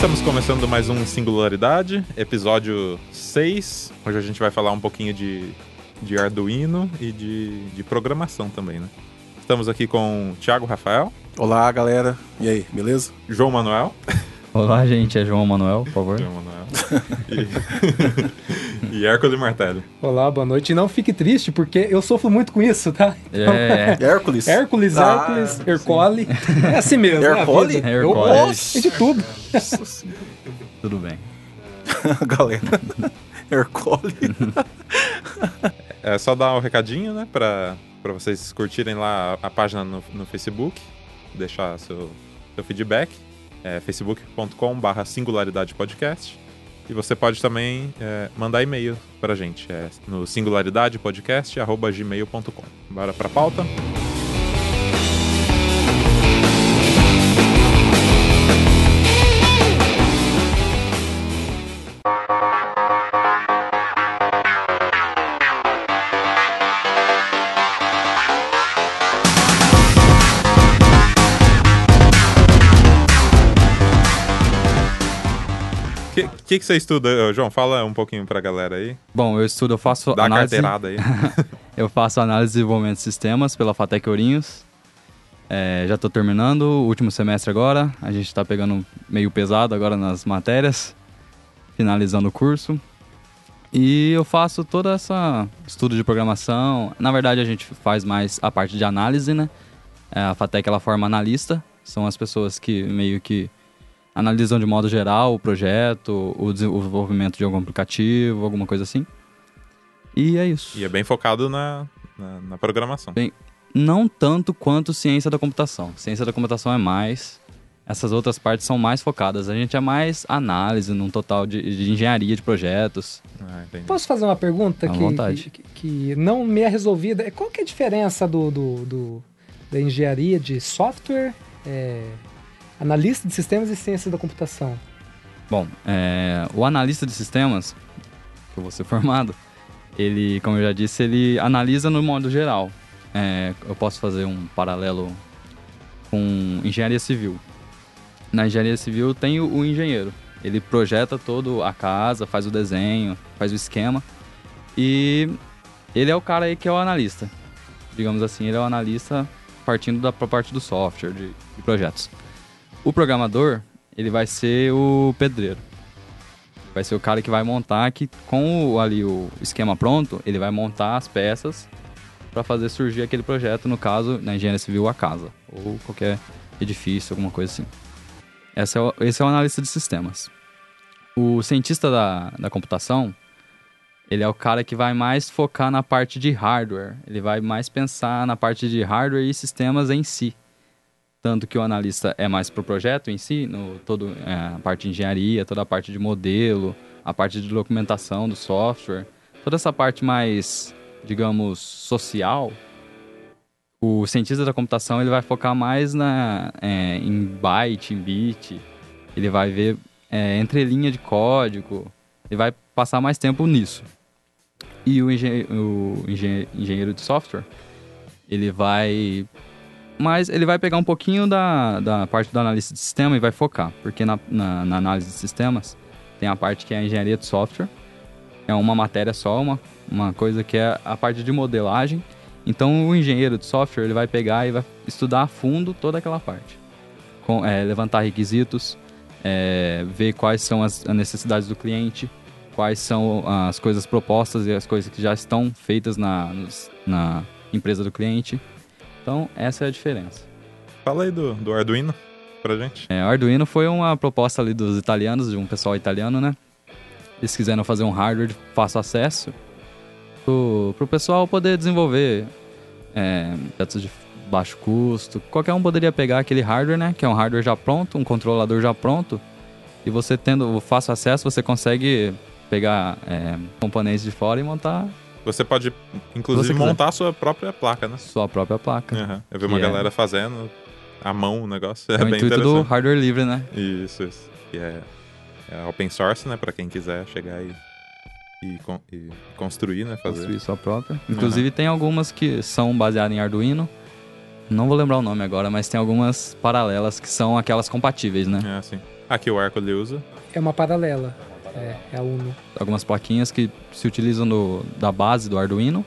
estamos começando mais um Singularidade, episódio 6. Hoje a gente vai falar um pouquinho de, de Arduino e de, de programação também, né? Estamos aqui com Thiago Rafael, Olá, galera. E aí, beleza? João Manuel. Olá, gente. É João Manuel, por favor. João Manuel. E, e Hércules Martelli. Olá, boa noite. E não fique triste, porque eu sofro muito com isso, tá? É, Hércules. Hércules, Ah, Hércules, sim. Hercole. É assim mesmo. é a Hercole? vida. Hercole. Eu gosto de tudo. Nossa senhora. tudo bem. galera. Hercole. É só dar um recadinho, né, pra, pra vocês curtirem lá a, a página no, no Facebook, deixar seu, seu feedback. É facebook.com/barra singularidade podcast. E você pode também é, mandar e-mail pra gente, é no singularidadepodcast.gmail.com. Bora pra pauta? Que, que, que você estuda, João? Fala um pouquinho pra galera aí. Bom, eu estudo, eu faço Dá análise. carteirada aí. Eu faço análise de desenvolvimento de sistemas pela Fatec Ourinhos. É, já estou terminando o último semestre agora. A gente está pegando meio pesado agora nas matérias, finalizando o curso. E eu faço toda essa estudo de programação. Na verdade, a gente faz mais a parte de análise, né? É, a Fatec ela forma analista. São as pessoas que meio que analisam de modo geral o projeto, o desenvolvimento de algum aplicativo, alguma coisa assim. E é isso. E é bem focado na, na, na programação. Bem, não tanto quanto ciência da computação. Ciência da computação é mais. Essas outras partes são mais focadas. A gente é mais análise num total de, de engenharia de projetos. Ah. Posso fazer uma pergunta que, vontade. que, que não me é resolvida? Qual que é a diferença do, do- do- da engenharia de software, é, analista de sistemas e ciência da computação? Bom, é, o analista de sistemas, que eu vou ser formado, ele, como eu já disse, ele analisa no modo geral. É, eu posso fazer um paralelo com engenharia civil. Na engenharia civil tem o, o engenheiro. Ele projeta todo a casa, faz o desenho, faz o esquema. E ele é o cara aí que é o analista. Digamos assim, ele é o analista partindo da parte do software, de, de projetos. O programador, ele vai ser o pedreiro. Vai ser o cara que vai montar que com o, ali o esquema pronto, ele vai montar as peças para fazer surgir aquele projeto, no caso, na engenharia civil, a casa ou qualquer edifício, alguma coisa assim. Esse é o, esse é o analista de sistemas. O cientista da, da computação, ele é o cara que vai mais focar na parte de hardware. Ele vai mais pensar na parte de hardware e sistemas em si. Tanto que o analista é mais pro projeto em si, no todo é, a parte de engenharia, toda a parte de modelo, a parte de documentação do software, toda essa parte mais, digamos, social. O cientista da computação ele vai focar mais na, é, em byte, em bit. Ele vai ver é, entrelinha de código. Ele vai passar mais tempo nisso. E o, engen o engen engenheiro de software, ele vai mas ele vai pegar um pouquinho da, da parte do analista de sistema e vai focar, porque na, na, na análise de sistemas tem a parte que é a engenharia de software, é uma matéria só, uma, uma coisa que é a parte de modelagem. Então o engenheiro de software ele vai pegar e vai estudar a fundo toda aquela parte, Com, é, levantar requisitos, é, ver quais são as necessidades do cliente, quais são as coisas propostas e as coisas que já estão feitas na, na empresa do cliente. Então, essa é a diferença. Fala aí do, do Arduino pra gente. É, o Arduino foi uma proposta ali dos italianos, de um pessoal italiano, né? Eles quiseram fazer um hardware de fácil acesso pro, pro pessoal poder desenvolver é, projetos de baixo custo. Qualquer um poderia pegar aquele hardware, né? Que é um hardware já pronto, um controlador já pronto. E você tendo o fácil acesso, você consegue pegar é, componentes de fora e montar Você pode, inclusive, montar a sua própria placa, né? sua própria placa. Aham. Eu vi uma é- galera fazendo à mão o negócio. É, É, o bem intuito do hardware livre, né? Isso, isso. Que é, é open source, né? Pra quem quiser chegar e, e, e construir, né? Fazer. construir sua própria. Inclusive tem algumas que são baseadas em Arduino. Não vou lembrar o nome agora, mas tem algumas paralelas que são aquelas compatíveis, né? É, assim. A que o Hércules usa. É uma paralela. É, é a Uno. Algumas plaquinhas que se utilizam no, da base do Arduino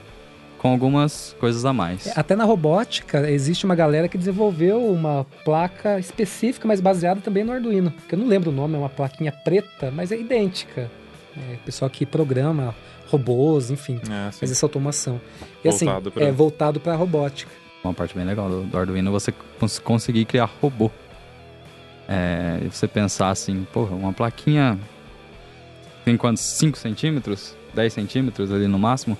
com algumas coisas a mais. Até na robótica, existe uma galera que desenvolveu uma placa específica, mas baseada também no Arduino. Que eu não lembro o nome, é uma plaquinha preta, mas é idêntica. É, pessoal que programa robôs, enfim, É, assim. faz essa automação. E Voltado assim, pra- é voltado para robótica. Uma parte bem legal do, do Arduino é você cons- conseguir criar robô. É, e você pensar assim, porra, uma plaquinha tem quantos? 5 centímetros? 10 centímetros ali no máximo?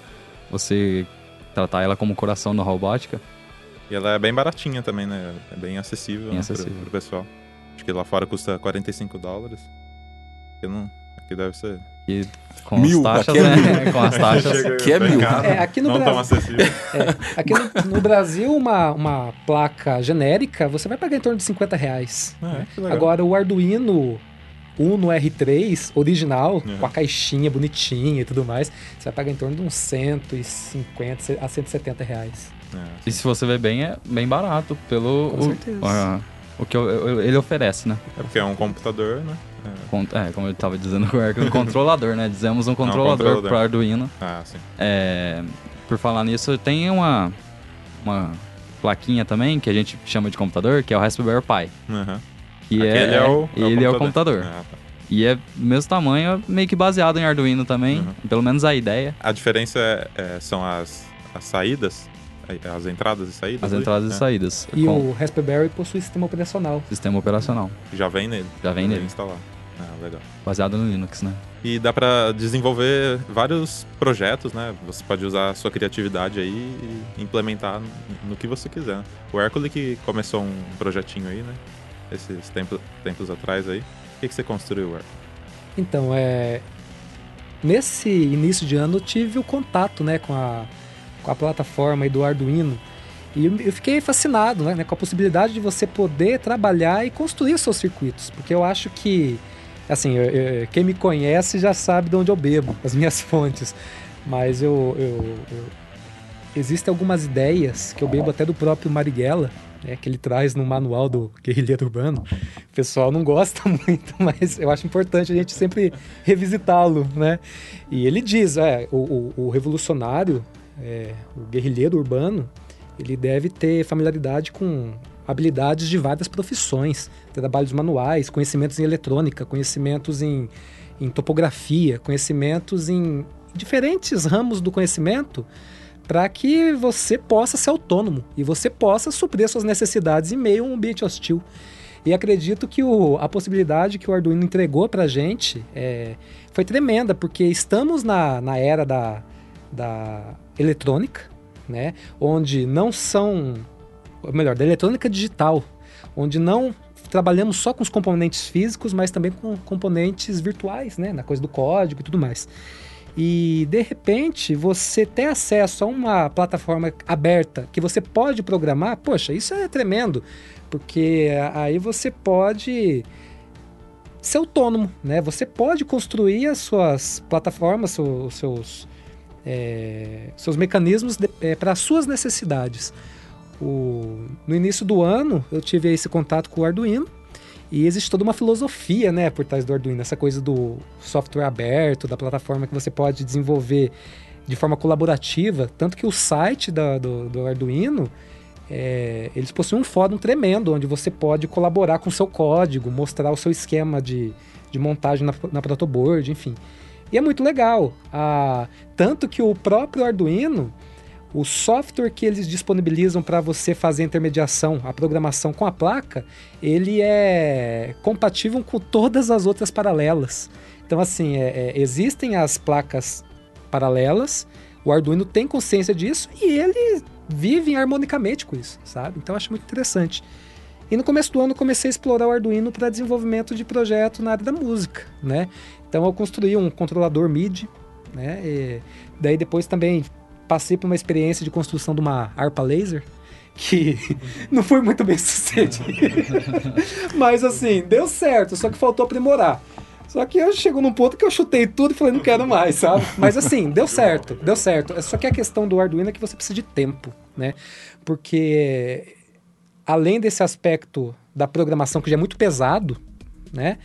Você tratar ela como coração da robótica. E ela é bem baratinha também, né? É bem acessível, Bem né, acessível. Pro, pro pessoal. Acho que lá fora custa 45 dólares. Aqui, não, aqui deve ser. E com Mil, as taxas, aqui é né? com as taxas. Que é bem mil. É, aqui no não tão Brasil- acessível. Aqui no, no Brasil, uma, uma placa genérica, você vai pagar em torno de 50 reais. É, que legal. Agora, o Arduino Uno R3 original, Uhum. com a caixinha bonitinha e tudo mais, você vai pagar em torno de uns 150 a 170 reais. É, E se você ver bem, é bem barato pelo Com o, certeza. o que eu- eu- ele oferece, né? é porque é um computador, né? É. É, como eu estava dizendo com o Hércules, um controlador, né? Dizemos um controlador controlador. para Arduino. Ah, sim. É, por falar nisso, tem uma, uma plaquinha também que a gente chama de computador, que é o Raspberry Pi. Uhum. Que Aquele é, o, ele é o computador. Ah, tá. E é do mesmo tamanho, meio que baseado em Arduino também. Uhum. Pelo menos a ideia. A diferença é- é- são as, as saídas, as entradas e saídas. As ali? entradas e É, saídas. E com o Raspberry possui sistema operacional. sistema operacional. Já vem nele. Já vem nele. instalar. Ah, legal. Baseado no Linux, né? E dá pra desenvolver vários projetos, né? Você pode usar a sua criatividade aí e implementar no- no que você quiser. O Hércules que começou um projetinho aí, né? Esses tempos, tempos atrás aí. O que, que você construiu, Hércules? Então, é. Nesse início de ano eu tive o contato né, com, a, com a plataforma do Arduino. E eu, fiquei fascinado né, com a possibilidade de você poder trabalhar e construir seus circuitos. Porque eu acho que, assim, eu- eu- quem me conhece já sabe de onde eu bebo, as minhas fontes. Mas eu, eu- eu- existem algumas ideias que eu bebo até do próprio Marighella, né, que ele traz no manual do Guerrilheiro Urbano. O pessoal não gosta muito, mas eu acho importante a gente sempre revisitá-lo, né? E ele diz, é, o, o- o revolucionário, é, o guerrilheiro urbano, ele deve ter familiaridade com habilidades de várias profissões, trabalhos manuais, conhecimentos em eletrônica, conhecimentos em, em topografia, conhecimentos em diferentes ramos do conhecimento para que você possa ser autônomo e você possa suprir as suas necessidades em meio a um ambiente hostil. E acredito que o- a possibilidade que o Arduino entregou para a gente é, foi tremenda, porque estamos na, na era da, da eletrônica, né? onde não são, melhor, da eletrônica digital, onde não trabalhamos só com os componentes físicos, mas também com componentes virtuais, né? na coisa do código e tudo mais. E de repente você ter acesso a uma plataforma aberta que você pode programar, poxa, isso é tremendo, porque aí você pode ser autônomo, né? Você pode construir as suas plataformas, os seus, é, seus mecanismos para as suas necessidades. O- no início do ano eu tive esse contato com o Arduino e existe toda uma filosofia, né, por trás do Arduino, essa coisa do software aberto, da plataforma que você pode desenvolver de forma colaborativa, tanto que o site da- do, do Arduino é, eles possuem um fórum tremendo, onde você pode colaborar com o seu código, mostrar o seu esquema de, de montagem na, na protoboard, enfim. E é muito legal. Ah, tanto que o próprio Arduino, o software que eles disponibilizam para você fazer a intermediação, a programação com a placa, ele é compatível com todas as outras paralelas. Então, assim, é- é, existem as placas paralelas, o Arduino tem consciência disso e ele vive harmonicamente com isso, sabe? Então, acho muito interessante. E no começo do ano, comecei a explorar o Arduino para desenvolvimento de projeto na área da música, né? Então, eu construí um controlador MIDI, né? E daí, depois também passei por uma experiência de construção de uma harpa laser, que não foi muito bem sucedida. Mas assim, deu certo, só que faltou aprimorar. Só que eu chego num ponto que eu chutei tudo e falei, não quero mais, sabe? Mas assim, deu certo, deu certo. Só que a questão do Arduino é que você precisa de tempo, né? Porque além desse aspecto da programação que já é muito pesado, né?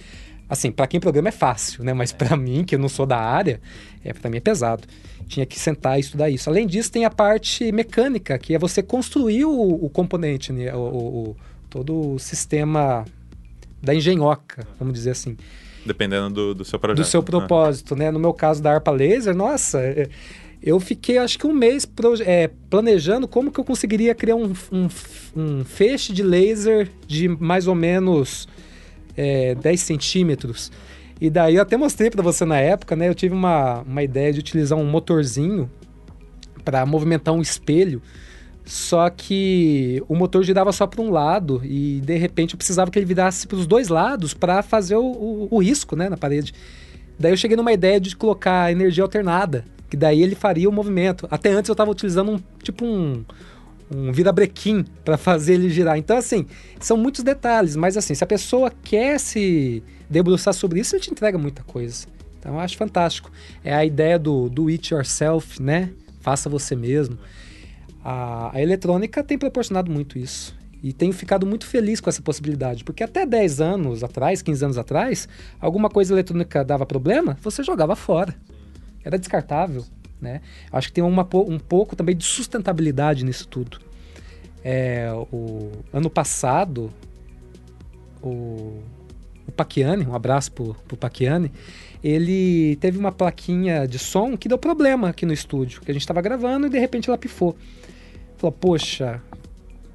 Assim, para quem programa é fácil, né? Mas para mim, que eu não sou da área, é para mim é pesado. Tinha que sentar e estudar isso. Além disso, tem a parte mecânica, que é você construir o, o componente, né? o, o- todo o sistema da engenhoca, vamos dizer assim Dependendo do, do seu projeto. do seu né? propósito, né? No meu caso da harpa laser, nossa, é, eu fiquei acho que um mês é, planejando como que eu conseguiria criar um, um, um feixe de laser de mais ou menos é, 10 centímetros. E daí eu até mostrei para você na época, né? Eu tive uma, uma ideia de utilizar um motorzinho para movimentar um espelho. Só que o motor girava só para um lado e de repente eu precisava que ele virasse para os dois lados para fazer o, o, o risco né, na parede. Daí eu cheguei numa ideia de colocar energia alternada, que daí ele faria o movimento. Até antes eu estava utilizando um tipo um, um virabrequim para fazer ele girar. Então, assim, são muitos detalhes, mas assim, se a pessoa quer se debruçar sobre isso, ele te entrega muita coisa. Então, eu acho fantástico. É a ideia do do it yourself, né? Faça você mesmo. A, a eletrônica tem proporcionado muito isso. E tenho ficado muito feliz com essa possibilidade, porque até 10 anos atrás, 15 anos atrás, alguma coisa eletrônica dava problema, você jogava fora. Era descartável, né? Acho que tem uma, um pouco também de sustentabilidade nisso tudo. É, o ano passado, o, o Paquiani, um abraço pro, pro Paquiani, ele teve uma plaquinha de som que deu problema aqui no estúdio, que a gente estava gravando e de repente ela pifou. Falou, poxa,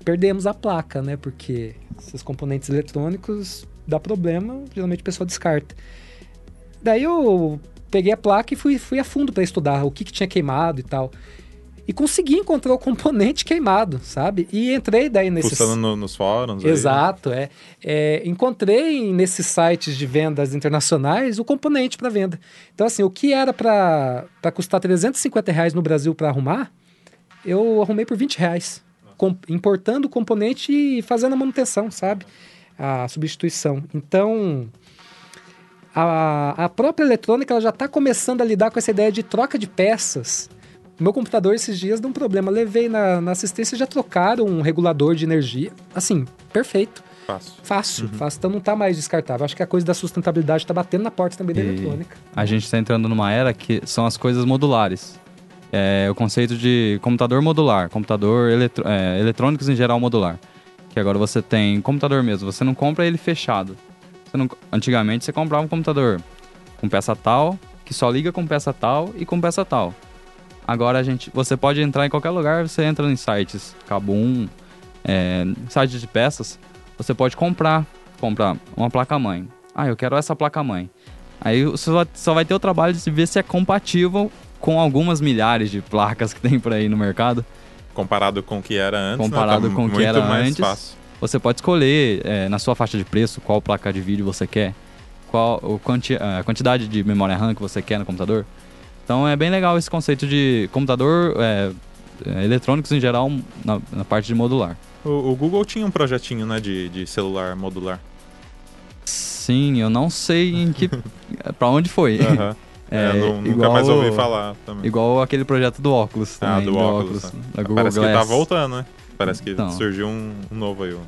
perdemos a placa, né? Porque esses componentes eletrônicos dá problema, geralmente a pessoa descarta. Daí eu peguei a placa e fui, fui a fundo para estudar o que, que tinha queimado e tal. E consegui encontrar o componente queimado, sabe? E entrei daí nesses... Fuçando no- nos fóruns. aí. Exato, é. É, Encontrei nesses sites de vendas internacionais o componente para venda. Então, assim, o que era para custar 350 reais no Brasil para arrumar, eu arrumei por 20 reais. Com- importando o componente e fazendo a manutenção, sabe? A substituição. Então, a, a própria eletrônica ela já está começando a lidar com essa ideia de troca de peças. Meu computador esses dias deu um problema. Levei na, na assistência já trocaram um regulador de energia. Assim, perfeito. Fácil. Fácil, fácil. Então não tá mais descartável. Acho que a coisa da sustentabilidade tá batendo na porta também da E- eletrônica. A gente está entrando numa era que são as coisas modulares. É o conceito de computador modular, computador eletro, é, eletrônicos em geral modular. Que agora você tem computador mesmo, você não compra ele fechado. Não- antigamente você comprava um computador com peça tal, que só liga com peça tal e com peça tal. Agora a gente, você pode entrar em qualquer lugar, você entra em sites Kabum, é, sites de peças, você pode comprar, comprar uma placa-mãe. Ah, eu quero essa placa-mãe. Aí você só- vai ter o trabalho de ver se é compatível com algumas milhares de placas que tem por aí no mercado. Comparado com o que era antes. né? Comparado Tá com o que era mais antes. Fácil. Você pode escolher é, na sua faixa de preço qual placa de vídeo você quer, qual quanti- a quantidade de memória RAM que você quer no computador. Então é bem legal esse conceito de computador, é, é, eletrônicos em geral, na, na parte de modular. O, o Google tinha um projetinho, né, de, de celular modular. Sim, eu não sei em que. pra onde foi. Aham. É, eu nu- nunca mais ouvi falar também. Igual aquele projeto do óculos Ah, também. do óculos, da Google Parece que Glass. tá voltando, né? Parece que Então. surgiu um, um novo aí, um,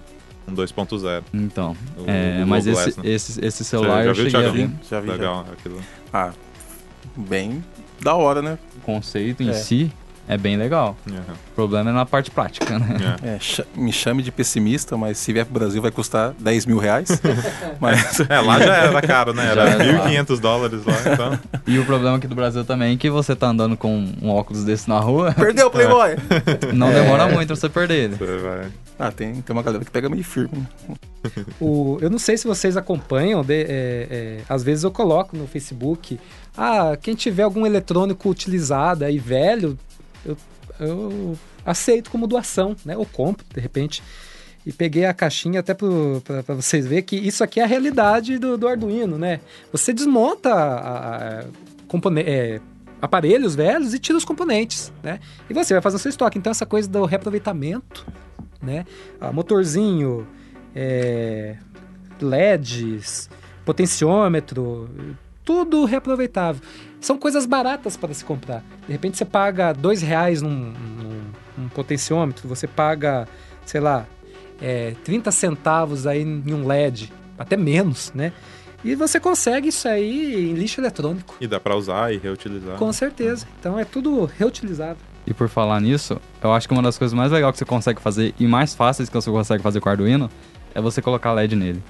um 2.0. Então, O é, Google mas esse, Glass, né? esse, esse celular já eu viu, cheguei a Thiago? ver. Já vi, já. Legal aquilo. Ah, bem da hora, né? O conceito em É. si é bem legal. Aham. O problema é na parte prática, né? É. É, me chame de pessimista, mas se vier pro Brasil vai custar 10 mil reais. mas É, lá já era caro, né? Era Já era. 1.500 dólares lá, então. E o problema aqui do Brasil também é que você tá andando com um óculos desse na rua, perdeu o Playboy! não É. demora muito pra você perder ele. Você vai. Ah, tem, tem uma galera que pega meio firme. né? O, eu não sei se vocês acompanham, de- é, é, às vezes eu coloco no Facebook, ah, quem tiver algum eletrônico utilizado aí velho, eu, eu aceito como doação, né? Ou compro, de repente. E peguei a caixinha até para vocês verem que isso aqui é a realidade do, do Arduino, né? Você desmonta a- a- é, aparelhos velhos e tira os componentes, né? E você vai fazer o seu estoque. Então essa coisa do reaproveitamento, né? Ah, motorzinho, é, LEDs, potenciômetro, tudo reaproveitável. São coisas baratas para se comprar. De repente você paga dois reais num, num- num potenciômetro, você paga, sei lá, é, 30 centavos aí em um LED. até menos, né? E você consegue isso aí em lixo eletrônico. E dá pra usar e reutilizar. Com certeza. Então é tudo reutilizável. E por falar nisso, eu acho que uma das coisas mais legais que você consegue fazer e mais fáceis que você consegue fazer com o Arduino é você colocar LED nele.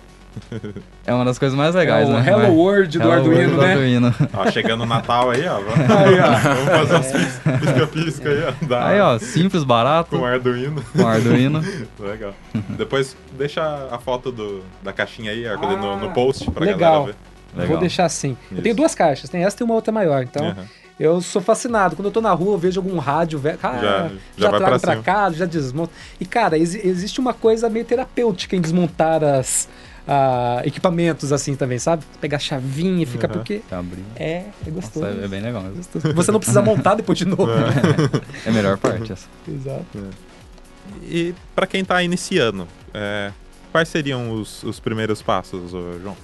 É uma das coisas mais legais, é o né? Hello Mas- World do Hello Arduino, World do né? Arduino. Ó, chegando o Natal aí, ó. Vamos, Aí, ó. vamos fazer uns pis- pisca-pisca aí, ó. da- Aí, ó, simples, barato, Com Arduino. com Arduino. Legal. Depois deixa a foto do, da caixinha aí, ali no, no Ah, post pra legal. galera ver. Legal. Vou deixar assim. Eu Isso. tenho duas caixas, tem essa e uma outra maior. Então, Aham. eu sou fascinado. Quando eu tô na rua, eu vejo algum rádio velho. Ah, Já- já, já trago pra pra cá, já desmonto. E, cara, exi- existe uma coisa meio terapêutica em desmontar as ah, equipamentos assim também, sabe? Pegar a chavinha e fica Aham. porque. Abrir. É, é gostoso. Nossa, é bem legal mesmo. Gostoso. Você não precisa montar depois de novo. É a melhor parte essa. Exato. E pra quem tá iniciando, é, quais seriam os, os primeiros passos, João?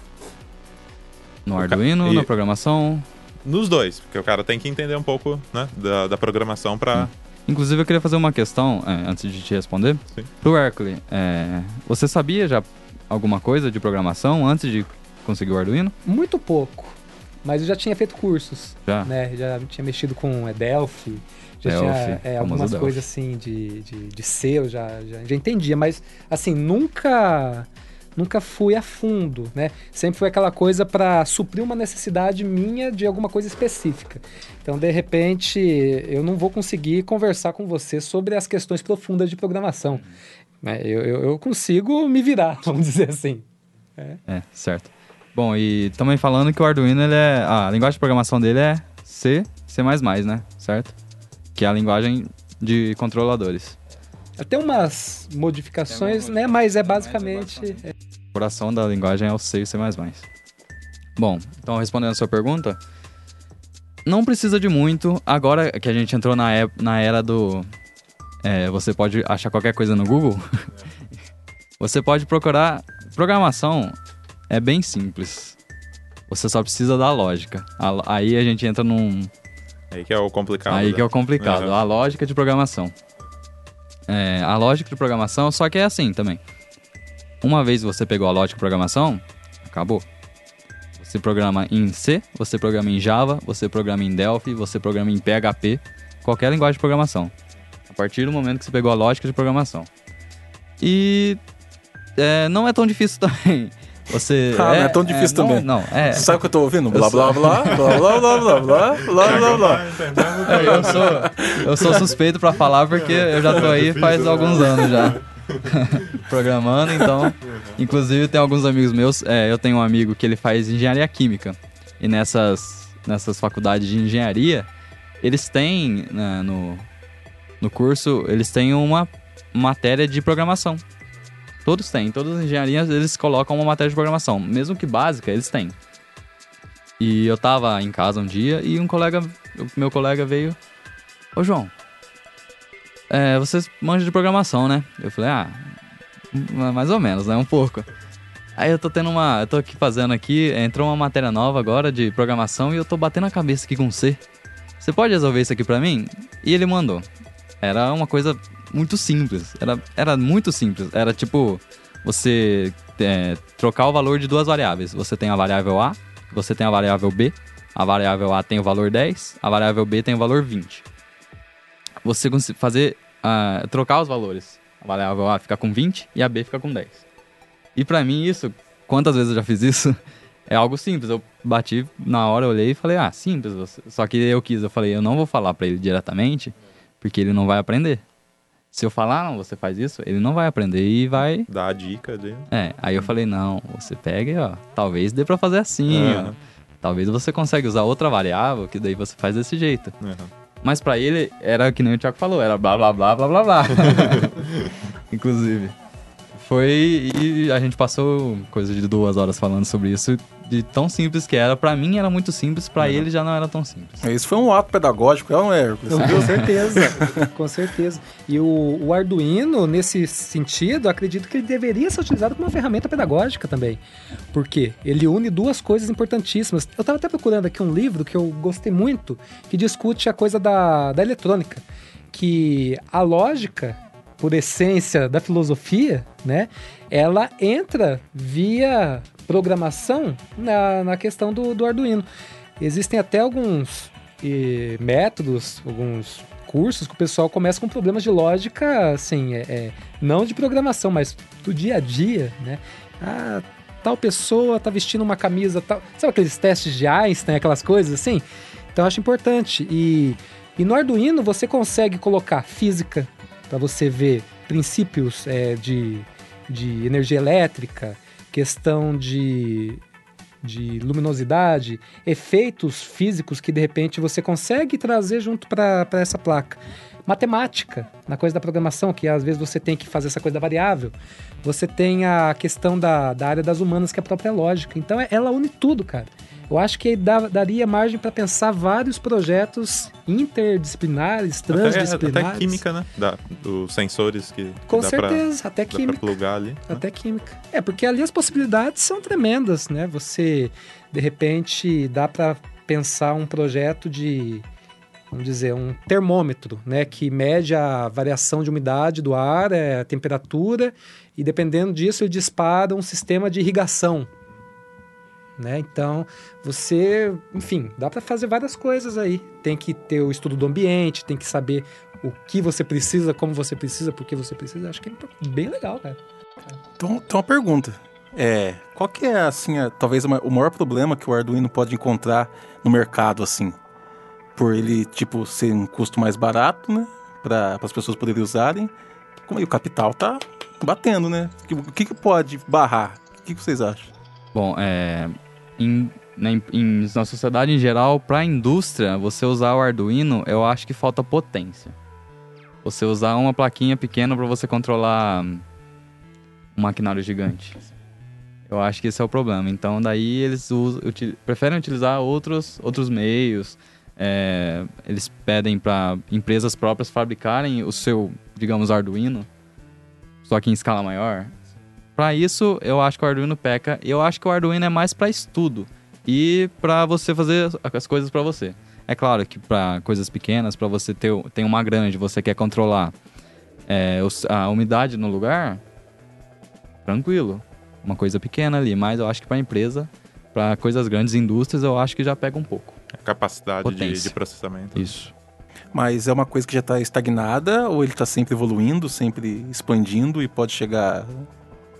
No O ca- Arduino, e- na programação. Nos dois, porque o cara tem que entender um pouco né, da, da programação pra. Inclusive, eu queria fazer uma questão, é, antes de te responder. Sim. Pro Hercules, é, você sabia já alguma coisa de programação antes de conseguir o Arduino? Muito pouco. Mas eu já tinha feito cursos, Já? né? Já tinha mexido com é, Delphi, já Delphi, tinha é, algumas coisas assim de, de, de C, eu já, já, já entendia, mas assim, nunca nunca fui a fundo, né? Sempre foi aquela coisa para suprir uma necessidade minha de alguma coisa específica. Então, de repente, eu não vou conseguir conversar com você sobre as questões profundas de programação. Né? Eu, eu, eu consigo me virar, vamos dizer assim. É, certo. Bom, e também falando que o Arduino, ele é. A linguagem de programação dele é C, C, né? Certo? Que é a linguagem de controladores. Tem umas modificações, Tem né? Mas é modificações, basicamente. é, O coração da linguagem é o C e o C. Bom, então respondendo a sua pergunta, não precisa de muito. Agora que a gente entrou na, na era do. É, você pode achar qualquer coisa no Google. você pode procurar. Programação é bem simples. Você só precisa da lógica. A- Aí a gente entra num, Aí que é o complicado. Aí né? que é o complicado, Aham. a lógica de programação. É, a lógica de programação, só que é assim também. Uma vez você pegou a lógica de programação, acabou. Você programa em C, você programa em Java, você programa em Delphi, você programa em PHP, qualquer linguagem de programação. A partir do momento que você pegou a lógica de programação. E é, não é tão difícil também. Você Ah, não é tão difícil não- também. Não, é. Você sabe o que eu tô ouvindo? Blá, blá, blá, blá, blá, blá, blá, blá, blá, blá, blá, blá. É, eu sou, eu sou suspeito pra falar porque eu já tô aí faz alguns anos já. Programando, então. Inclusive tem alguns amigos meus. é, eu tenho um amigo que ele faz engenharia química. E nessas, nessas faculdades de engenharia, eles têm né, no, no curso, eles têm uma matéria de programação. Todos têm, todas as engenharias eles colocam uma matéria de programação, mesmo que básica, eles têm. E eu tava em casa um dia e um colega, meu colega veio, ô João, é, vocês manjam de programação, né? Eu falei, ah, ma- mais ou menos, né? Um pouco. Aí eu tô tendo uma, eu tô aqui fazendo aqui, entrou uma matéria nova agora de programação e eu tô batendo a cabeça aqui com C. Você pode resolver isso aqui pra mim? E ele mandou. Era uma coisa muito simples. Era, era muito simples. Era tipo você é, trocar o valor de duas variáveis. Você tem a variável A, você tem a variável B. A variável A tem o valor 10, a variável B tem o valor 20. Você fazer ah, trocar os valores. A variável A fica com 20 e a B fica com 10. E pra mim isso, quantas vezes eu já fiz isso? É algo simples. Eu bati na hora, olhei e falei: "Ah, simples". Só que eu quis, eu falei: "Eu não vou falar pra ele diretamente, porque ele não vai aprender". Se eu falar, não, você faz isso, ele não vai aprender e vai. Dá a dica ali. É, aí eu falei, não, você pega e ó, talvez dê pra fazer assim, ó. Aham. Talvez você consiga usar outra variável, que daí você faz desse jeito. Aham. Mas pra ele, era que nem o Thiago falou, era blá blá blá blá blá blá. Inclusive. Foi. E a gente passou coisa de duas horas falando sobre isso, de tão simples que era. Pra mim era muito simples, pra ele já não era tão simples. Isso foi um ato pedagógico, não é, Hércules? Com certeza, com certeza. E o, o Arduino, nesse sentido, acredito que ele deveria ser utilizado como uma ferramenta pedagógica também. Por quê? Ele une duas coisas importantíssimas. Eu estava até procurando aqui um livro que eu gostei muito, que discute a coisa da, da eletrônica. Que a lógica por essência da filosofia, né? Ela entra via programação na, na questão do, do Arduino. Existem até alguns eh, métodos, alguns cursos que o pessoal começa com problemas de lógica, assim, é, é, não de programação, mas do dia a dia, né? Ah, tal pessoa tá vestindo uma camisa tal. Sabe aqueles testes de Einstein, aquelas coisas assim? Então eu acho importante. E, e no Arduino você consegue colocar física para você ver princípios é, de, de energia elétrica, questão de, de luminosidade, efeitos físicos que de repente você consegue trazer junto para essa placa matemática, na coisa da programação, que às vezes você tem que fazer essa coisa da variável. Você tem a questão da, da área das humanas, que é a própria lógica. Então é, ela une tudo, cara. Eu acho que dá, daria margem para pensar vários projetos interdisciplinares, transdisciplinares. Até, até química, né? Da, dos sensores que. Com que certeza, pra, até química. Plugar ali. Né? Até né? química. É, porque ali as possibilidades são tremendas, né? Você, de repente, dá para pensar um projeto de vamos dizer, um termômetro, né, que mede a variação de umidade do ar, é, a temperatura, e dependendo disso ele dispara um sistema de irrigação. Né? Então, você, enfim, dá para fazer várias coisas aí. Tem que ter o estudo do ambiente, tem que saber o que você precisa, como você precisa, por que você precisa. Acho que é bem legal, cara. Então, tem uma pergunta. É, qual que é, assim, a, talvez o maior problema que o Arduino pode encontrar no mercado, assim? Por ele, tipo, ser um custo mais barato, né? Para as pessoas poderem usarem. Como aí o capital tá batendo, né? O que, que pode barrar? O que, que vocês acham? Bom, é, em, na, em, na sociedade em geral, para a indústria, você usar o Arduino, eu acho que falta potência. Você usar uma plaquinha pequena para você controlar um maquinário gigante. Eu acho que esse é o problema. Então, daí eles usam, util, preferem utilizar outros, outros meios. É, eles pedem para empresas próprias fabricarem o seu, digamos, Arduino, só que em escala maior. Para isso, eu acho que o Arduino peca. Eu acho que o Arduino é mais para estudo e para você fazer as coisas para você. É claro que para coisas pequenas, para você ter tem uma grande, você quer controlar é, a umidade no lugar, tranquilo, uma coisa pequena ali. Mas eu acho que para empresa, para coisas grandes, indústrias, eu acho que já pega um pouco. A capacidade de, de, processamento. Isso. Mas é uma coisa que já está estagnada ou ele está sempre evoluindo, sempre expandindo e pode chegar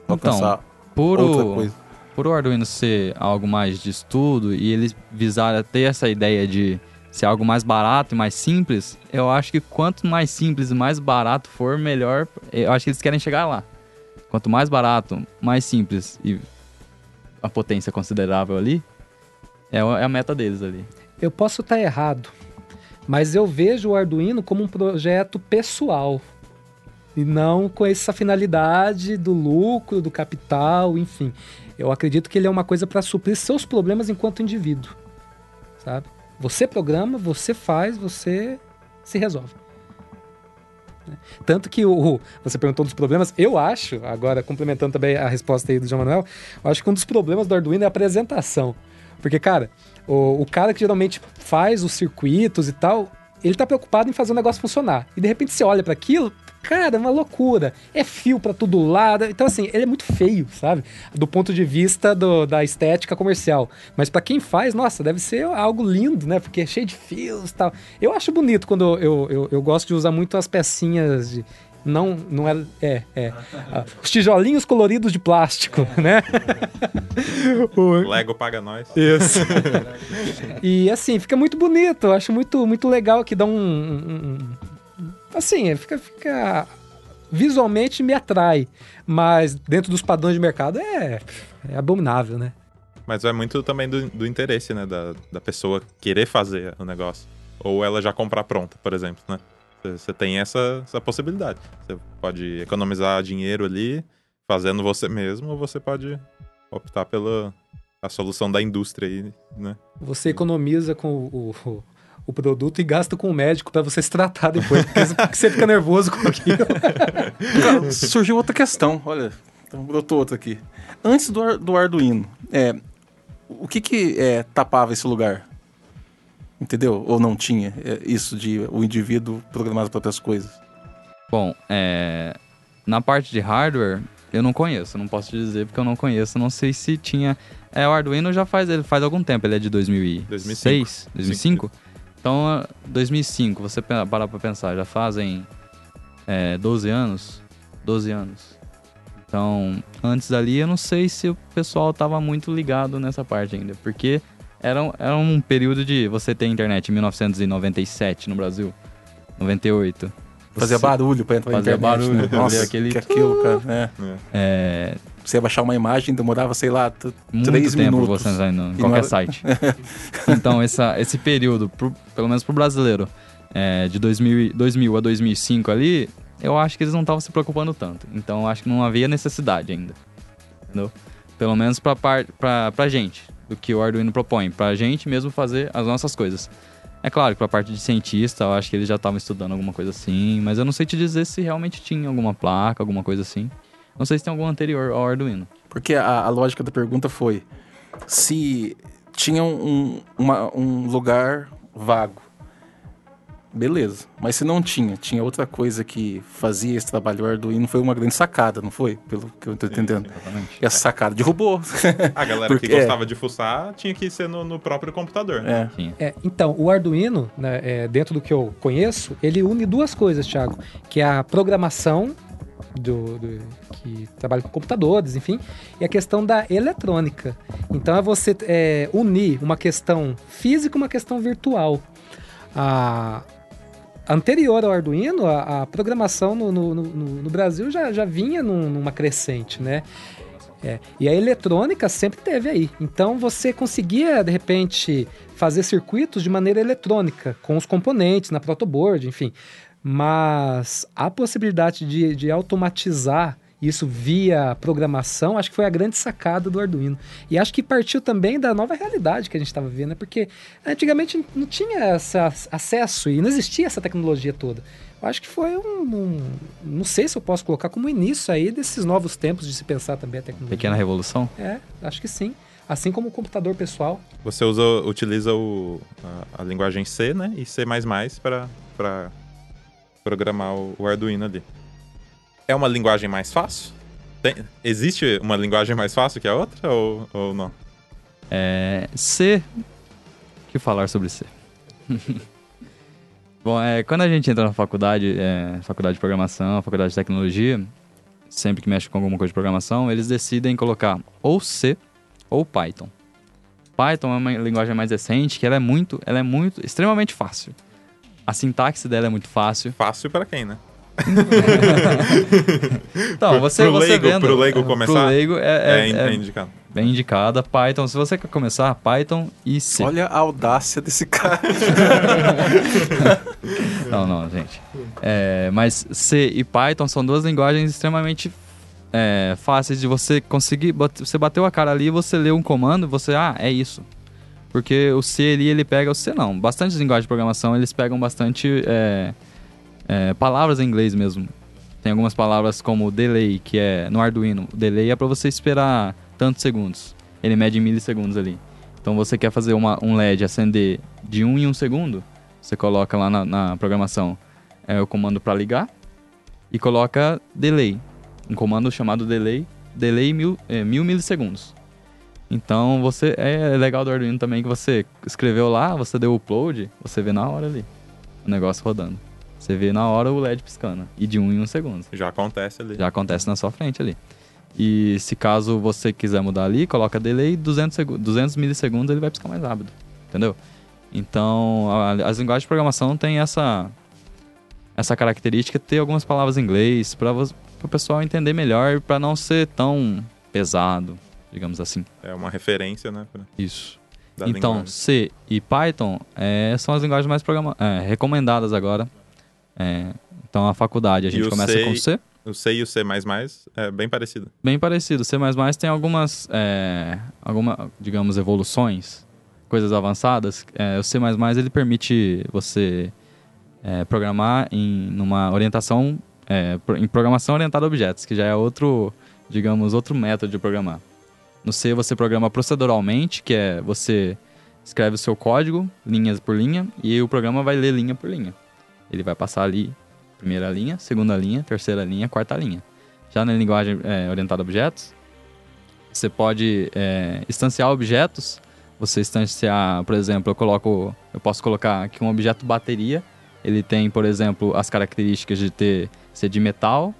a alcançar então, por outra o, coisa? Por o Arduino ser algo mais de estudo e eles visar ter essa ideia de ser algo mais barato e mais simples, eu acho que quanto mais simples e mais barato for, melhor. Eu acho que eles querem chegar lá. Quanto mais barato, mais simples e a potência considerável ali, é, é a meta deles ali. Eu posso estar errado, mas eu vejo o Arduino como um projeto pessoal e não com essa finalidade do lucro, do capital, enfim. Eu acredito que ele é uma coisa para suprir seus problemas enquanto indivíduo, sabe? Você programa, você faz, você se resolve. Tanto que o, você perguntou dos problemas, eu acho, agora complementando também a resposta aí do João Manuel, eu acho que um dos problemas do Arduino é a apresentação. Porque, cara, o, o cara que geralmente faz os circuitos e tal, ele tá preocupado em fazer o negócio funcionar. E de repente você olha para aquilo, cara, é uma loucura. É fio para todo lado. Então, assim, ele é muito feio, sabe? Do ponto de vista do, da estética comercial. Mas para quem faz, nossa, deve ser algo lindo, né? Porque é cheio de fios e tal. Eu acho bonito quando eu, eu, eu gosto de usar muito as pecinhas de, não, não é. É, é. Ah, os tijolinhos coloridos de plástico, é. né? o Lego paga nós. Isso. e assim, fica muito bonito. Eu acho muito, muito legal que dá um. um, um assim, fica, fica. Visualmente me atrai. Mas dentro dos padrões de mercado é, é abominável, né? Mas é muito também do, do interesse, né? Da, da pessoa querer fazer o negócio. Ou ela já comprar pronta, por exemplo, né? Você tem essa, essa possibilidade. Você pode economizar dinheiro ali fazendo você mesmo, ou você pode optar pela a solução da indústria aí, né? Você economiza com o, o, o produto e gasta com o médico para você se tratar depois, porque você fica nervoso com aquilo. Cara, surgiu outra questão, olha, então brotou outra aqui. Antes do, do Arduino, é, o que que é, tapava esse lugar? Entendeu? Ou não tinha é, isso de o indivíduo programar as próprias coisas? Bom, é, na parte de hardware, eu não conheço, não posso te dizer porque eu não conheço, não sei se tinha. É, o Arduino já faz, ele faz algum tempo, ele é de 2006, 2005. 2005? Então, 2005, você parar pra pensar, já fazem é, 12 anos? 12 anos. Então, antes dali, eu não sei se o pessoal tava muito ligado nessa parte ainda, porque era, um, era um período de você ter internet em 1997 no Brasil, 98. Fazia barulho pra entrar na Fazia internet. barulho, né? pra Nossa, aquele- que aquilo, cara. É. É, Você ia baixar uma imagem, demorava, sei lá, muito três tempo minutos. você entrar em qualquer era- site. então, essa, esse período, pro- pelo menos pro brasileiro, é, de 2000, e- 2000 a 2005 ali, eu acho que eles não estavam se preocupando tanto. Então, eu acho que não havia necessidade ainda. Entendeu? Pelo menos pra, par, pra, pra gente, do que o Arduino propõe. Pra gente mesmo fazer as nossas coisas. É claro que pra parte de cientista, eu acho que eles já estavam estudando alguma coisa assim, mas eu não sei te dizer se realmente tinha alguma placa, alguma coisa assim. Não sei se tem algum anterior ao Arduino. Porque a, a lógica da pergunta foi se tinha um, uma- um lugar vago. Beleza. Mas se não tinha, tinha outra coisa que fazia esse trabalho. O Arduino foi uma grande sacada, não foi? Pelo que eu tô entendendo. Exatamente. E essa sacada derrubou. A galera Porque- que gostava de fuçar tinha que ser no, no próprio computador. né? é. É, então, o Arduino, né, é, dentro do que eu conheço, ele une duas coisas, Thiago, que é a programação do, do- que trabalha com computadores, enfim, e a questão da eletrônica. Então é você é, unir uma questão física e uma questão virtual. A anterior ao Arduino, a, a programação no, no- no- no Brasil já, já vinha num- numa crescente, né? É, e a eletrônica sempre teve aí. Então você conseguia, de repente, fazer circuitos de maneira eletrônica, com os componentes na protoboard, enfim. Mas a possibilidade de, de automatizar isso via programação, acho que foi a grande sacada do Arduino. E acho que partiu também da nova realidade que a gente estava vendo, né? porque antigamente não tinha esse acesso e não existia essa tecnologia toda. Eu acho que foi um, um- Não sei se eu posso colocar como início aí desses novos tempos de se pensar também a tecnologia. Pequena revolução? É, acho que sim. Assim como o computador pessoal. Você usa, utiliza o, a, a linguagem C, né? E C++ para para programar o, o Arduino ali. É uma linguagem mais fácil? Tem- existe uma linguagem mais fácil que a outra ou, ou não? É, C. O que falar sobre C? Bom, é, quando a gente entra na faculdade, é, faculdade de programação, faculdade de tecnologia, sempre que mexe com alguma coisa de programação, eles decidem colocar ou C ou Python. Python é uma linguagem mais recente que ela é muito, ela é muito, extremamente fácil. A sintaxe dela é muito fácil. Fácil para quem, né? Então, você, pro você leigo- vendo... pro leigo é, começar, Pro leigo é, É, é- é indicado. bem indicada. Python, se você quer começar, Python e C. Olha a audácia desse cara. Não, não, gente. É, mas C e Python são duas linguagens extremamente é, fáceis de você conseguir. bate- Você bateu a cara ali, você lê um comando, você, ah, é isso. Porque o C ali, ele pega o C não. Bastante linguagens de programação, eles pegam bastante é, é, palavras em inglês mesmo. Tem algumas palavras como delay, que é no Arduino. Delay é para você esperar tantos segundos. Ele mede em milissegundos ali. Então você quer fazer uma, um LED acender de um em um segundo, você coloca lá na, na programação é, o comando para ligar e coloca delay. Um comando chamado delay, delay mil, é, mil milissegundos. Então você é legal do Arduino também que você escreveu lá, você deu upload, você vê na hora ali o negócio rodando. Você vê na hora o LED piscando e de um em um segundo. Já acontece ali. Já acontece na sua frente ali. E se caso você quiser mudar ali, coloca delay 200, segu- 200 milissegundos, ele vai piscar mais rápido. Entendeu? Então, a- as linguagens de programação têm essa essa característica de ter algumas palavras em inglês para o pessoal entender melhor, para não ser tão pesado, digamos assim. É uma referência, né? pra- Isso. da então, linguagem. C e Python é, são as linguagens mais é, recomendadas agora. É, então, a faculdade a gente começa C com C. O C e o C++ é bem parecido. Bem parecido. C++ tem algumas, é, alguma, digamos, evoluções, coisas avançadas. É, o C++ ele permite você é, programar em numa orientação, é, em programação orientada a objetos, que já é outro, digamos, outro método de programar. No C você programa proceduralmente, que é você escreve o seu código, linhas por linha, e o programa vai ler linha por linha. Ele vai passar ali primeira linha, segunda linha, terceira linha, quarta linha. Já na linguagem é, orientada a objetos, você pode é, instanciar objetos. Você instanciar, por exemplo, eu coloco, eu posso colocar aqui um objeto bateria. Ele tem, por exemplo, as características de ter ser de metal,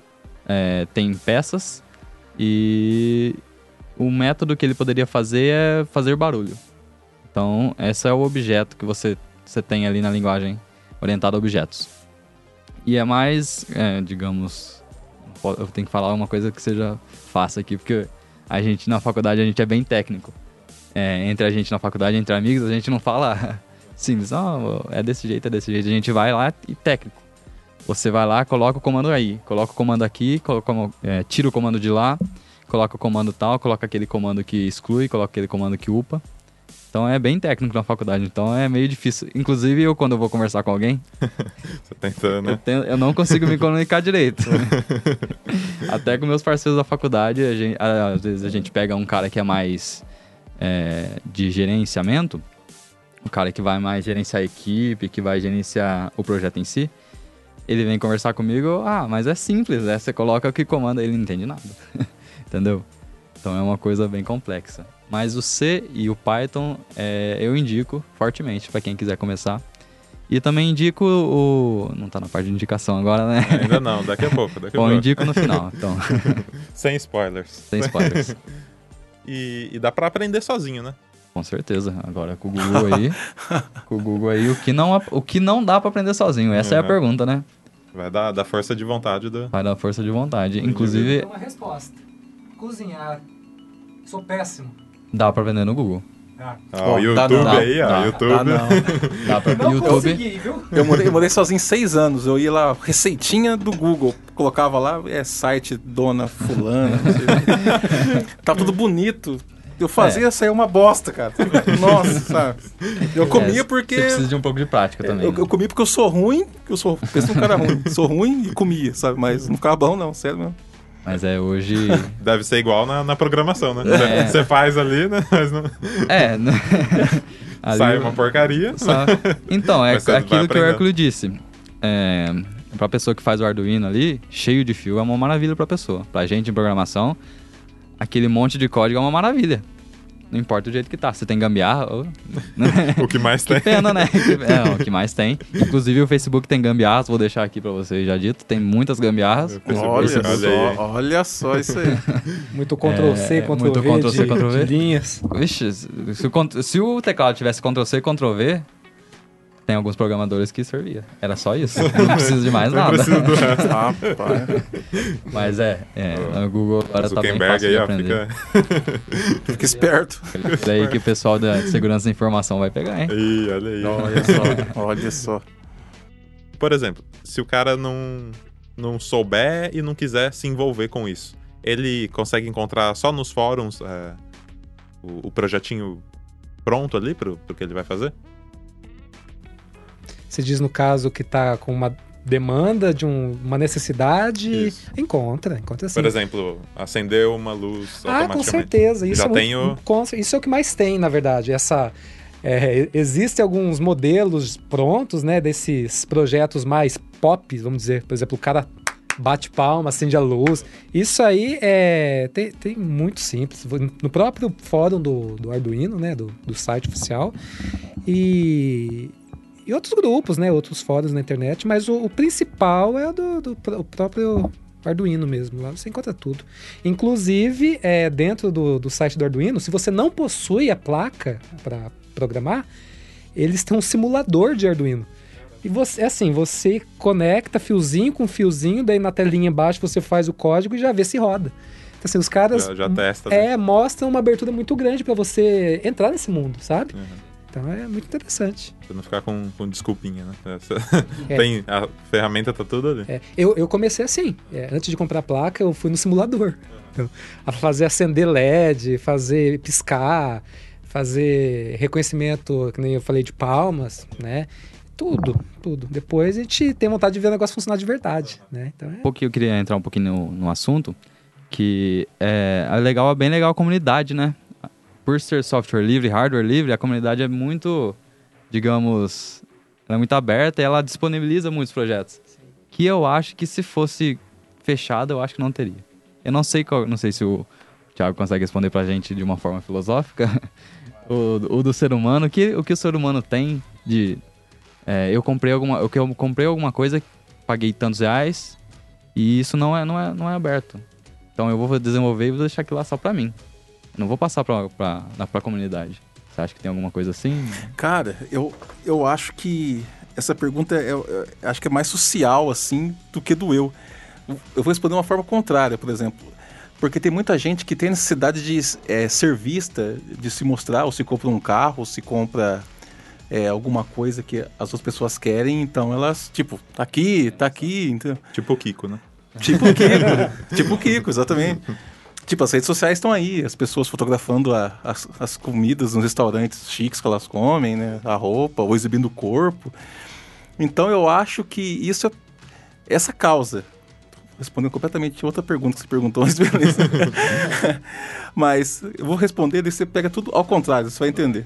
é, tem peças e o método que ele poderia fazer é fazer barulho. Então, esse é o objeto que você, você tem ali na linguagem orientada a objetos. E é mais, é, digamos, eu tenho que falar uma coisa que seja fácil aqui, porque a gente na faculdade a gente é bem técnico. É, entre a gente na faculdade, entre amigos, a gente não fala simples, oh, é desse jeito, é desse jeito. A gente vai lá e técnico. Você vai lá, coloca o comando aí, coloca o comando aqui, coloca, é, tira o comando de lá, coloca o comando tal, coloca aquele comando que exclui, coloca aquele comando que upa. Então é bem técnico na faculdade, então é meio difícil. Inclusive, eu quando eu vou conversar com alguém. Você tentando, né? Eu, eu, não consigo me comunicar direito. Até com meus parceiros da faculdade, gente, às vezes a gente pega um cara que é mais é, de gerenciamento, o cara que vai mais gerenciar a equipe, que vai gerenciar o projeto em si. Ele vem conversar comigo, ah, mas é simples, né? Você coloca o que comanda, ele não entende nada. Entendeu? Então é uma coisa bem complexa. Mas o C e o Python é, eu indico fortemente para quem quiser começar. E também indico o. Não tá na parte de indicação agora, né? Ainda não, daqui a pouco. Daqui a Bom, pouco. indico no final, então. Sem spoilers. Sem spoilers. e, e dá para aprender sozinho, né? Com certeza. Agora com o Google aí. com o Google aí, o que não, o que não dá para aprender sozinho? Essa uhum. é a pergunta, né? Vai dar, dar força de vontade do. Vai dar força de vontade. Inclusive. Tem uma resposta. Cozinhar. Sou péssimo. Dá pra vender no Google. Ah, o YouTube dá, aí, ó. Dá, YouTube. Dá, não. dá pra não YouTube. Consegui, viu? Eu morei, eu morei sozinho seis anos. Eu ia lá, receitinha do Google. Colocava lá, é site Dona Fulana. tá tudo bonito. Eu fazia é. sair uma bosta, cara. Nossa, sabe? Eu comia é, porque. Você precisa de um pouco de prática também. Eu, né? eu comia porque eu sou ruim, que eu sou. Pensa um cara ruim. Sou ruim e comia, sabe? Mas não ficava bom, não, sério mesmo. Mas é hoje. Deve ser igual na, na programação, né? Você é. faz ali, né? Mas não. É, né? Sai uma porcaria. Só... Então, é aquilo que o Hércules disse. É, pra pessoa que faz o Arduino ali, cheio de fio, é uma maravilha pra pessoa. Pra gente em programação, aquele monte de código é uma maravilha. Não importa o jeito que tá. Você tem gambiarra. Oh, né? o que mais que tem. pena, né? É, o que mais tem. Inclusive o Facebook tem gambiarras, vou deixar aqui pra vocês já dito. Tem muitas gambiarras. Olha só, olha só isso aí. Muito Ctrl-C, é, Ctrl-V muito Ctrl-C, Ctrl-V. linhas. Vixe, se o, se o teclado tivesse Ctrl-C, Ctrl-V, tem alguns programadores que servia. Era só isso. Não precisa de mais nada. Não precisa do resto. Ah, Mas é, é o Google agora tá bem fácil aí, de ó, aprender. Fica... fica esperto. Daí que o pessoal da segurança da informação vai pegar, hein? Ih, olha aí. Olha só, olha só. Por exemplo, se o cara não, não souber e não quiser se envolver com isso, ele consegue encontrar só nos fóruns é, o, o, projetinho pronto ali pro, pro que ele vai fazer? Você diz no caso que está com uma demanda de um, uma necessidade, isso. encontra, encontra sim. Por exemplo, acender uma luz Ah, com certeza. Isso Já é tenho... muito, isso é o que mais tem, na verdade. Essa é, Existem alguns modelos prontos, né, desses projetos mais pop, vamos dizer. Por exemplo, o cara bate palma, acende a luz. Isso aí é tem, tem muito simples. No próprio fórum do, do Arduino, né, do, do site oficial. E e outros grupos, né? Outros fóruns na internet, mas o, o principal é o do, do o próprio Arduino mesmo. Lá você encontra tudo. Inclusive, é, dentro do, do site do Arduino, se você não possui a placa para programar, eles têm um simulador de Arduino. E você, assim, você conecta fiozinho com fiozinho, daí na telinha embaixo você faz o código e já vê se roda. Então, assim, os caras. Já, já testa. É, né? mostram uma abertura muito grande para você entrar nesse mundo, sabe? Uhum. Então é muito interessante. Você não ficar com, com desculpinha, né? É. Tem, a ferramenta tá tudo ali. É. Eu, eu comecei assim. É, antes de comprar a placa, eu fui no simulador. Então, a fazer acender LED, fazer piscar, fazer reconhecimento, que nem eu falei, de palmas, né? Tudo, tudo. Depois a gente tem vontade de ver o negócio funcionar de verdade, né? Então, é... Um pouquinho eu queria entrar um pouquinho no, no assunto, que é, é legal, é bem legal a comunidade, né? Por ser software livre, hardware livre, a comunidade é muito, digamos, ela é muito aberta e ela disponibiliza muitos projetos. Sim. que eu acho que se fosse fechado, eu acho que não teria. Eu não sei qual, não sei se o Thiago consegue responder pra gente de uma forma filosófica. o, o do ser humano, que, o que o ser humano tem de. É, eu comprei alguma. Eu, comprei alguma coisa, paguei tantos reais, e isso não é, não é, não é aberto. Então eu vou desenvolver e vou deixar aquilo lá só pra mim. Não vou passar pra, pra, pra comunidade. Você acha que tem alguma coisa assim? Cara, eu, eu acho que essa pergunta é, é, acho que é mais social, assim, do que do eu. Eu vou responder de uma forma contrária, por exemplo. Porque tem muita gente que tem necessidade de é, ser vista, de se mostrar, ou se compra um carro, ou se compra é, alguma coisa que as outras pessoas querem, então elas, tipo, tá aqui, tá aqui. Então... Tipo o Kiko, né? Tipo o Kiko, tipo o Kiko, exatamente. Tipo, as redes sociais estão aí, as pessoas fotografando a, as, as, comidas nos restaurantes chiques que elas comem, né? A roupa, ou exibindo o corpo. Então eu acho que isso é essa causa. Respondendo completamente outra pergunta que você perguntou, mas beleza. mas eu vou responder e você pega tudo ao contrário, você vai entender.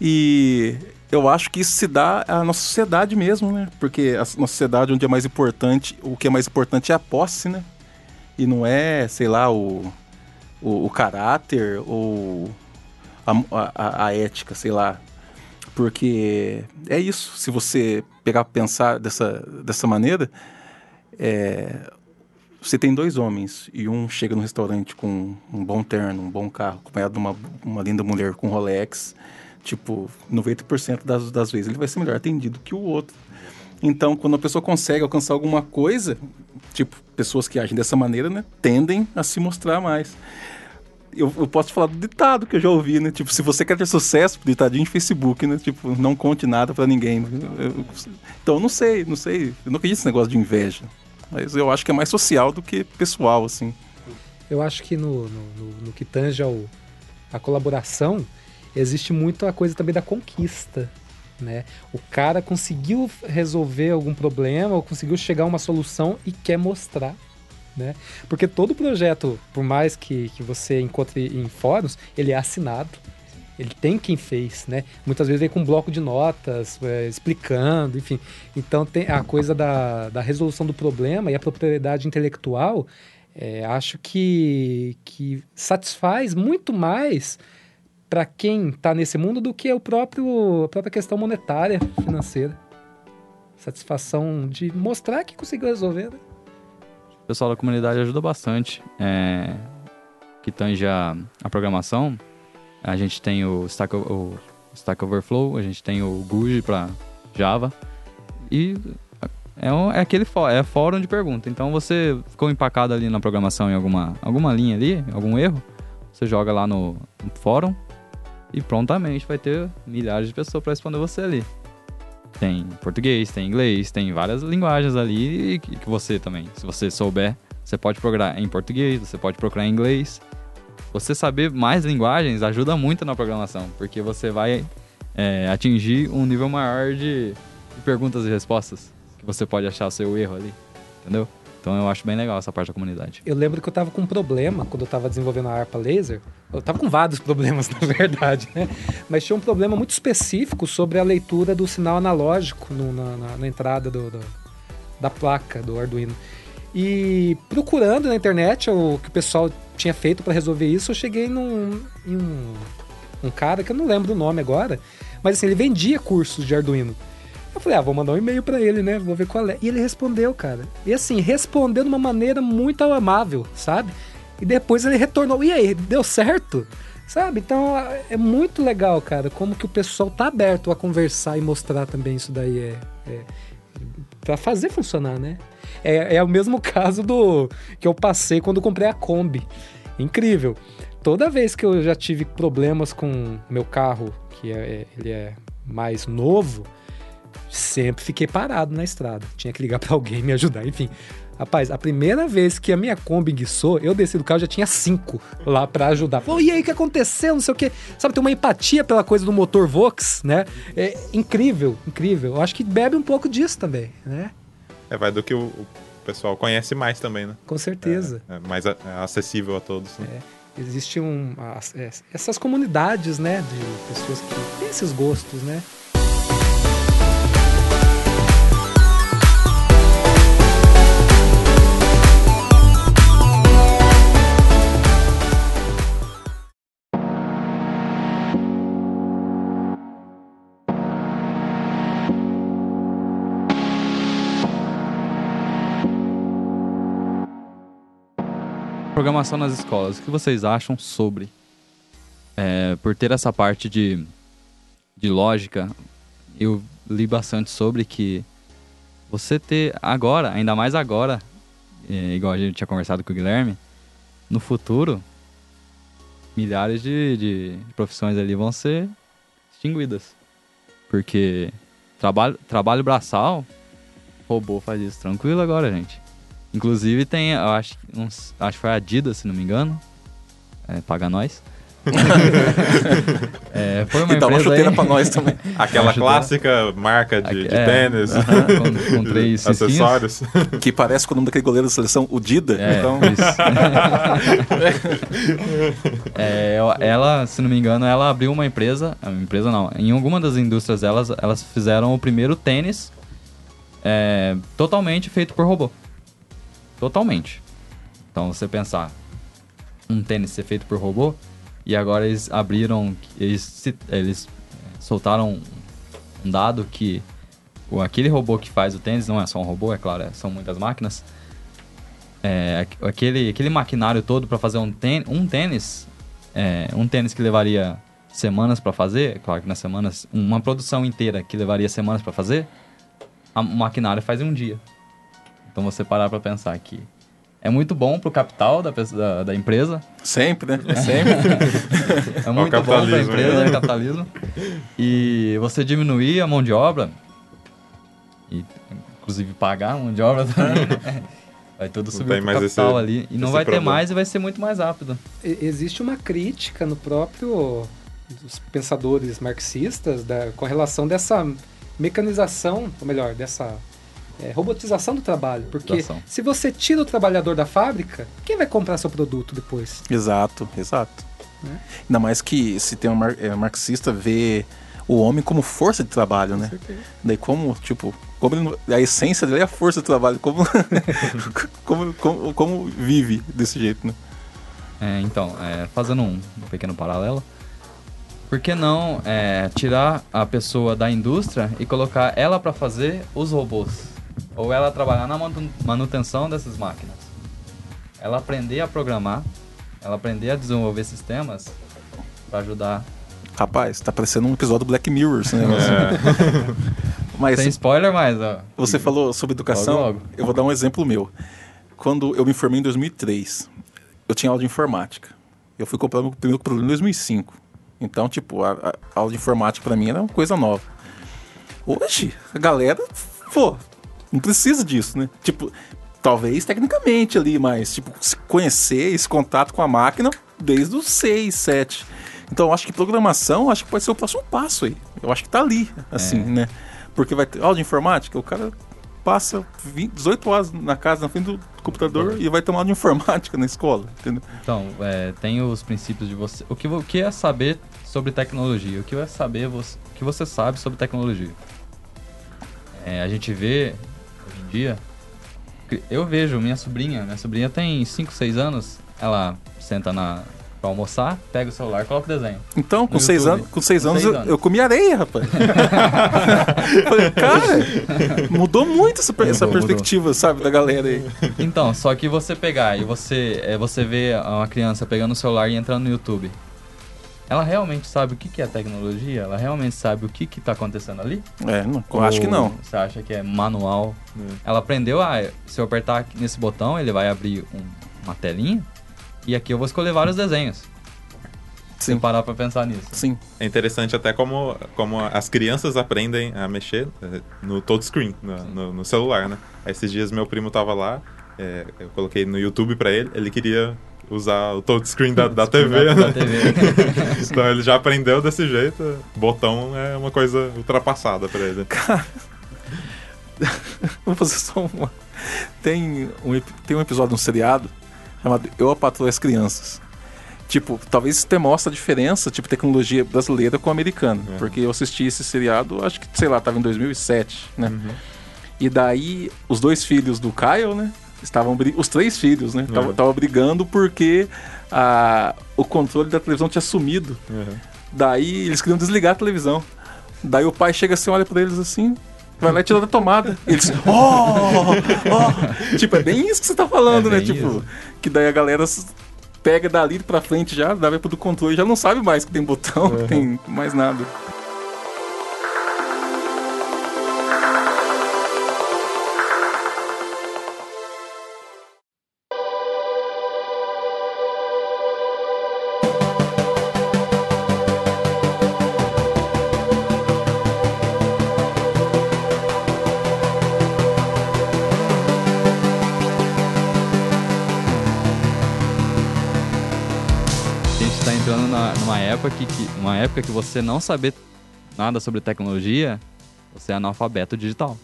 E eu acho que isso se dá à nossa sociedade mesmo, né? Porque a nossa sociedade onde é mais importante, o que é mais importante é a posse, né? E não é, sei lá, o, o, o caráter ou a, a, a, ética, sei lá. Porque é isso. Se você pegar pensar dessa, dessa maneira, é, você tem dois homens e um chega no restaurante com um bom terno, um bom carro, acompanhado de uma, uma linda mulher com Rolex. Tipo, 90% das, das vezes ele vai ser melhor atendido que o outro. Então, quando a pessoa consegue alcançar alguma coisa, tipo, pessoas que agem dessa maneira, né, tendem a se mostrar mais. Eu, eu posso falar do ditado que eu já ouvi, né? Tipo, se você quer ter sucesso, ditadinho de Facebook, né? Tipo, não conte nada para ninguém. Eu, então, não sei, não sei. Eu não acredito nesse negócio de inveja. Mas eu acho que é mais social do que pessoal, assim. Eu acho que no, no, no, no que tange ao, a colaboração, existe muito a coisa também da conquista. Né? O cara conseguiu resolver algum problema ou conseguiu chegar a uma solução e quer mostrar. Né? Porque todo projeto, por mais que, que você encontre em fóruns, ele é assinado. Ele tem quem fez, né? Muitas vezes vem com um bloco de notas, é, explicando, enfim. Então tem a coisa da, da resolução do problema e a propriedade intelectual, é, acho que, que satisfaz muito mais para quem está nesse mundo do que o próprio, a própria questão monetária, financeira. Satisfação de mostrar que conseguiu resolver. Né? O pessoal da comunidade ajuda bastante. É, que tange a, a, programação. A gente tem o Stack, o Stack Overflow, a gente tem o Guji para Java. E é, um, é aquele é fórum de pergunta. Então você ficou empacado ali na programação em alguma, alguma linha ali, algum erro, você joga lá no, no fórum, e prontamente vai ter milhares de pessoas para responder você ali. Tem português, tem inglês, tem várias linguagens ali que você também, se você souber, você pode procurar em português, você pode procurar em inglês. Você saber mais linguagens ajuda muito na programação, porque você vai é, atingir um nível maior de, de perguntas e respostas, que você pode achar o seu erro ali, entendeu? Então eu acho bem legal essa parte da comunidade. Eu lembro que eu tava com um problema quando eu tava desenvolvendo a harpa laser. Eu tava com vários problemas, na verdade, né? Mas tinha um problema muito específico sobre a leitura do sinal analógico no, na, na, na, entrada do, do, da placa do Arduino. E procurando na internet o que o pessoal tinha feito para resolver isso, eu cheguei num, em um, um cara que eu não lembro o nome agora, mas assim, ele vendia cursos de Arduino. Eu falei, ah, vou mandar um e-mail para ele, né? Vou ver qual é. E ele respondeu, cara. E assim, respondeu de uma maneira muito amável, sabe? E depois ele retornou. E aí, deu certo? Sabe? Então é muito legal, cara, como que o pessoal tá aberto a conversar e mostrar também isso daí. É, é para fazer funcionar, né? É, é o mesmo caso do que eu passei quando comprei a Kombi. Incrível. Toda vez que eu já tive problemas com meu carro, que é, é ele é mais novo, sempre fiquei parado na estrada. Tinha que ligar para alguém me ajudar, enfim. Rapaz, a primeira vez que a minha Kombi guiçou, eu desci do carro já tinha cinco lá para ajudar. Pô, e aí o que aconteceu? Não sei o quê. Sabe, tem uma empatia pela coisa do motor Vox, né? É incrível, incrível. Eu acho que bebe um pouco disso também, né? É, vai do que o, o pessoal conhece mais também, né? Com certeza. É, é mais a, é acessível a todos. Né? É, existe um, é, essas comunidades, né, de pessoas que têm esses gostos, né? Programação nas escolas, o que vocês acham sobre? É, por ter essa parte de, de lógica, eu li bastante sobre que você ter agora, ainda mais agora, é, igual a gente tinha conversado com o Guilherme, no futuro, milhares de, de profissões ali vão ser extinguidas. Porque trabalho, trabalho braçal, robô faz isso tranquilo agora, gente. Inclusive tem, eu acho, uns, acho que foi a Adidas, se não me engano. É, paga nós. é, foi uma E dá uma empresa chuteira aí, pra nós também. Aquela clássica marca de, Aqui- de é. tênis, com, com três acessórios. Que parece com o nome daquele goleiro da seleção, o Dida. É, então, isso. É, ela, se não me engano, ela abriu uma empresa, uma empresa não, em alguma das indústrias delas, elas fizeram o primeiro tênis é, totalmente feito por robô. Totalmente. Então, você pensar, um tênis ser feito por robô, e agora eles abriram, eles, eles soltaram um dado que aquele robô que faz o tênis, não é só um robô, é claro, é- são muitas máquinas, é, aqu- aquele, aquele maquinário todo para fazer um tênis, um tênis, é, um tênis que levaria semanas para fazer, é claro que nas semanas, uma produção inteira que levaria semanas para fazer, a- o maquinário faz em um dia. Então você parar para pensar que é muito bom pro capital da, da, da empresa, sempre, né? Sempre. é muito bom para a capitalismo, empresa, né? é capitalismo. E você diminuir a mão de obra, e inclusive pagar a mão de obra também, né? Vai tudo subir mais capital esse- ali. E não vai ter problema. mais e vai ser muito mais rápido. Existe uma crítica no próprio dos pensadores marxistas da, com relação dessa mecanização, ou melhor, dessa é, robotização do trabalho. Porque Robotização. se você tira o trabalhador da fábrica, quem vai comprar seu produto depois? Exato, exato. Né? Ainda mais que se tem um mar- é, marxista vê o homem como força de trabalho, né? Daí como, tipo, como a essência dele é a força de trabalho, como, como, como, como vive desse jeito, né? É, então, é, fazendo um, um pequeno paralelo, por que não é, tirar a pessoa da indústria e colocar ela para fazer os robôs? Ou ela trabalhar na manu- manutenção dessas máquinas? Ela aprender a programar, ela aprender a desenvolver sistemas para ajudar. Rapaz, tá parecendo um episódio do Black Mirror esse negócio. Mas Sem spoiler, mas ó, você falou sobre educação, Logo, logo. eu vou dar um exemplo meu. Quando eu me formei em 2003, eu tinha aula de informática. Eu fui comprar meu primeiro computador em 2005. Então, tipo, a, a aula de informática pra mim era uma coisa nova. Hoje, a galera, pô, não precisa disso, né? Tipo, talvez tecnicamente ali, mas, tipo, se conhecer esse contato com a máquina desde os 6, 7. Então, eu acho que programação, acho que pode ser o próximo passo aí. Eu acho que tá ali, assim, É. né? Porque vai ter aula de informática, o cara passa 20, 18 horas na casa, na frente do computador e vai tomar aula de informática na escola, entendeu? Então, é, tem os princípios de você. O que, o que é saber sobre tecnologia? O que é saber você, o que você sabe sobre tecnologia? É, a gente vê dia. Eu vejo minha sobrinha, minha sobrinha tem 5, 6 anos. Ela senta na pra almoçar, pega o celular, coloca o desenho. Então, com No 6 YouTube. anos, com seis Com anos, seis eu, anos. eu comi areia, rapaz. Falei, cara, mudou muito essa, per- essa Mudou, perspectiva, sabe, da galera aí. Então, só que você pegar e você, é, você vê uma criança pegando o celular e entrando no YouTube. Ela realmente sabe o que, que é tecnologia? Ela realmente sabe o que, que tá acontecendo ali? É, não, eu acho que Ou não. Você acha que é manual? Ela aprendeu a. Se eu apertar aqui nesse botão, ele vai abrir um- uma telinha. E aqui eu vou escolher vários desenhos. Se Sim, parar pra pensar nisso. sim. É interessante até como, como as crianças aprendem a mexer eh, no touchscreen, no, no, no celular, né? Esses dias meu primo tava lá, eh, eu coloquei no YouTube pra ele, ele queria usar o touchscreen da, da TV, Da né? TV. Então ele já aprendeu desse jeito, botão é uma coisa ultrapassada pra ele. Vou fazer só uma. Tem um, tem um episódio no seriado chamado Eu, a Patroa as Crianças. Tipo, talvez isso até mostre a diferença, tipo, tecnologia brasileira com americana. É. Porque eu assisti esse seriado, acho que, sei lá, tava em 2007, né? Uhum. E daí, os dois filhos do Kyle, né? Estavam Os três filhos, né? Estavam Uhum. estavam brigando porque a, o controle da televisão tinha sumido. Uhum. Daí eles queriam desligar a televisão. Daí o pai chega assim, olha pra eles assim. Vai lá e tira da tomada. Eles, oh, oh. Tipo, é bem isso que você tá falando, É né? Tipo, isso. que daí a galera pega dali pra frente já, dá pro do controle, já não sabe mais que tem botão, que tem mais nada. Época que, uma época que você não saber nada sobre tecnologia, você é analfabeto digital.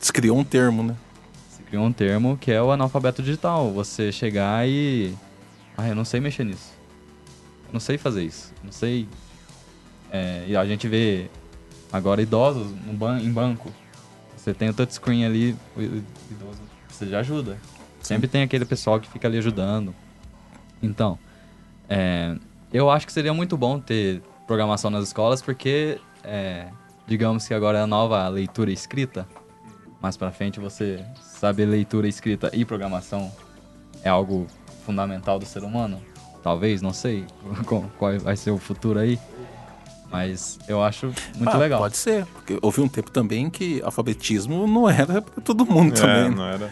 Se criou um termo, né? Se criou um termo que é o analfabeto digital. Você chegar e. Ah, eu não sei mexer nisso. Eu não sei fazer isso. Eu não sei. É, e a gente vê agora idosos no ban em banco. Você tem o touchscreen ali, o idoso precisa de ajuda. Sempre tem aquele pessoal que fica ali ajudando. Então, é, eu acho que seria muito bom ter programação nas escolas, porque, é, digamos que agora é a nova leitura e escrita. Mais pra frente você saber leitura, escrita e programação é algo fundamental do ser humano. Talvez, não sei qual vai ser o futuro aí. Mas eu acho muito Ah, legal. Pode ser, porque houve um tempo também que alfabetismo não era pra todo mundo É, também. não era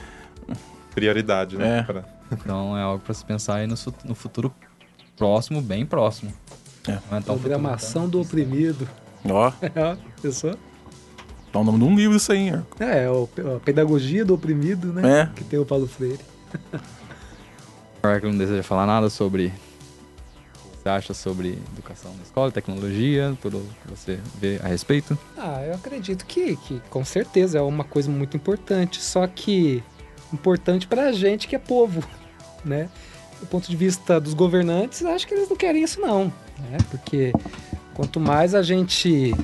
prioridade, né? É. pra- Então é algo pra se pensar aí no, no futuro próximo, bem próximo. É. É Programação do oprimido. Ó, Ó, Pensou? dá o nome de um livro isso aí, hein? É, o, a pedagogia do oprimido, né? É. Que tem o Paulo Freire. O Arco não deseja falar nada sobre o que você acha sobre educação na escola, tecnologia, tudo que você vê a respeito. Ah, eu acredito que, que com certeza é uma coisa muito importante, só que importante pra gente que é povo, né? Do ponto de vista dos governantes, acho que eles não querem isso não, né? Porque quanto mais a gente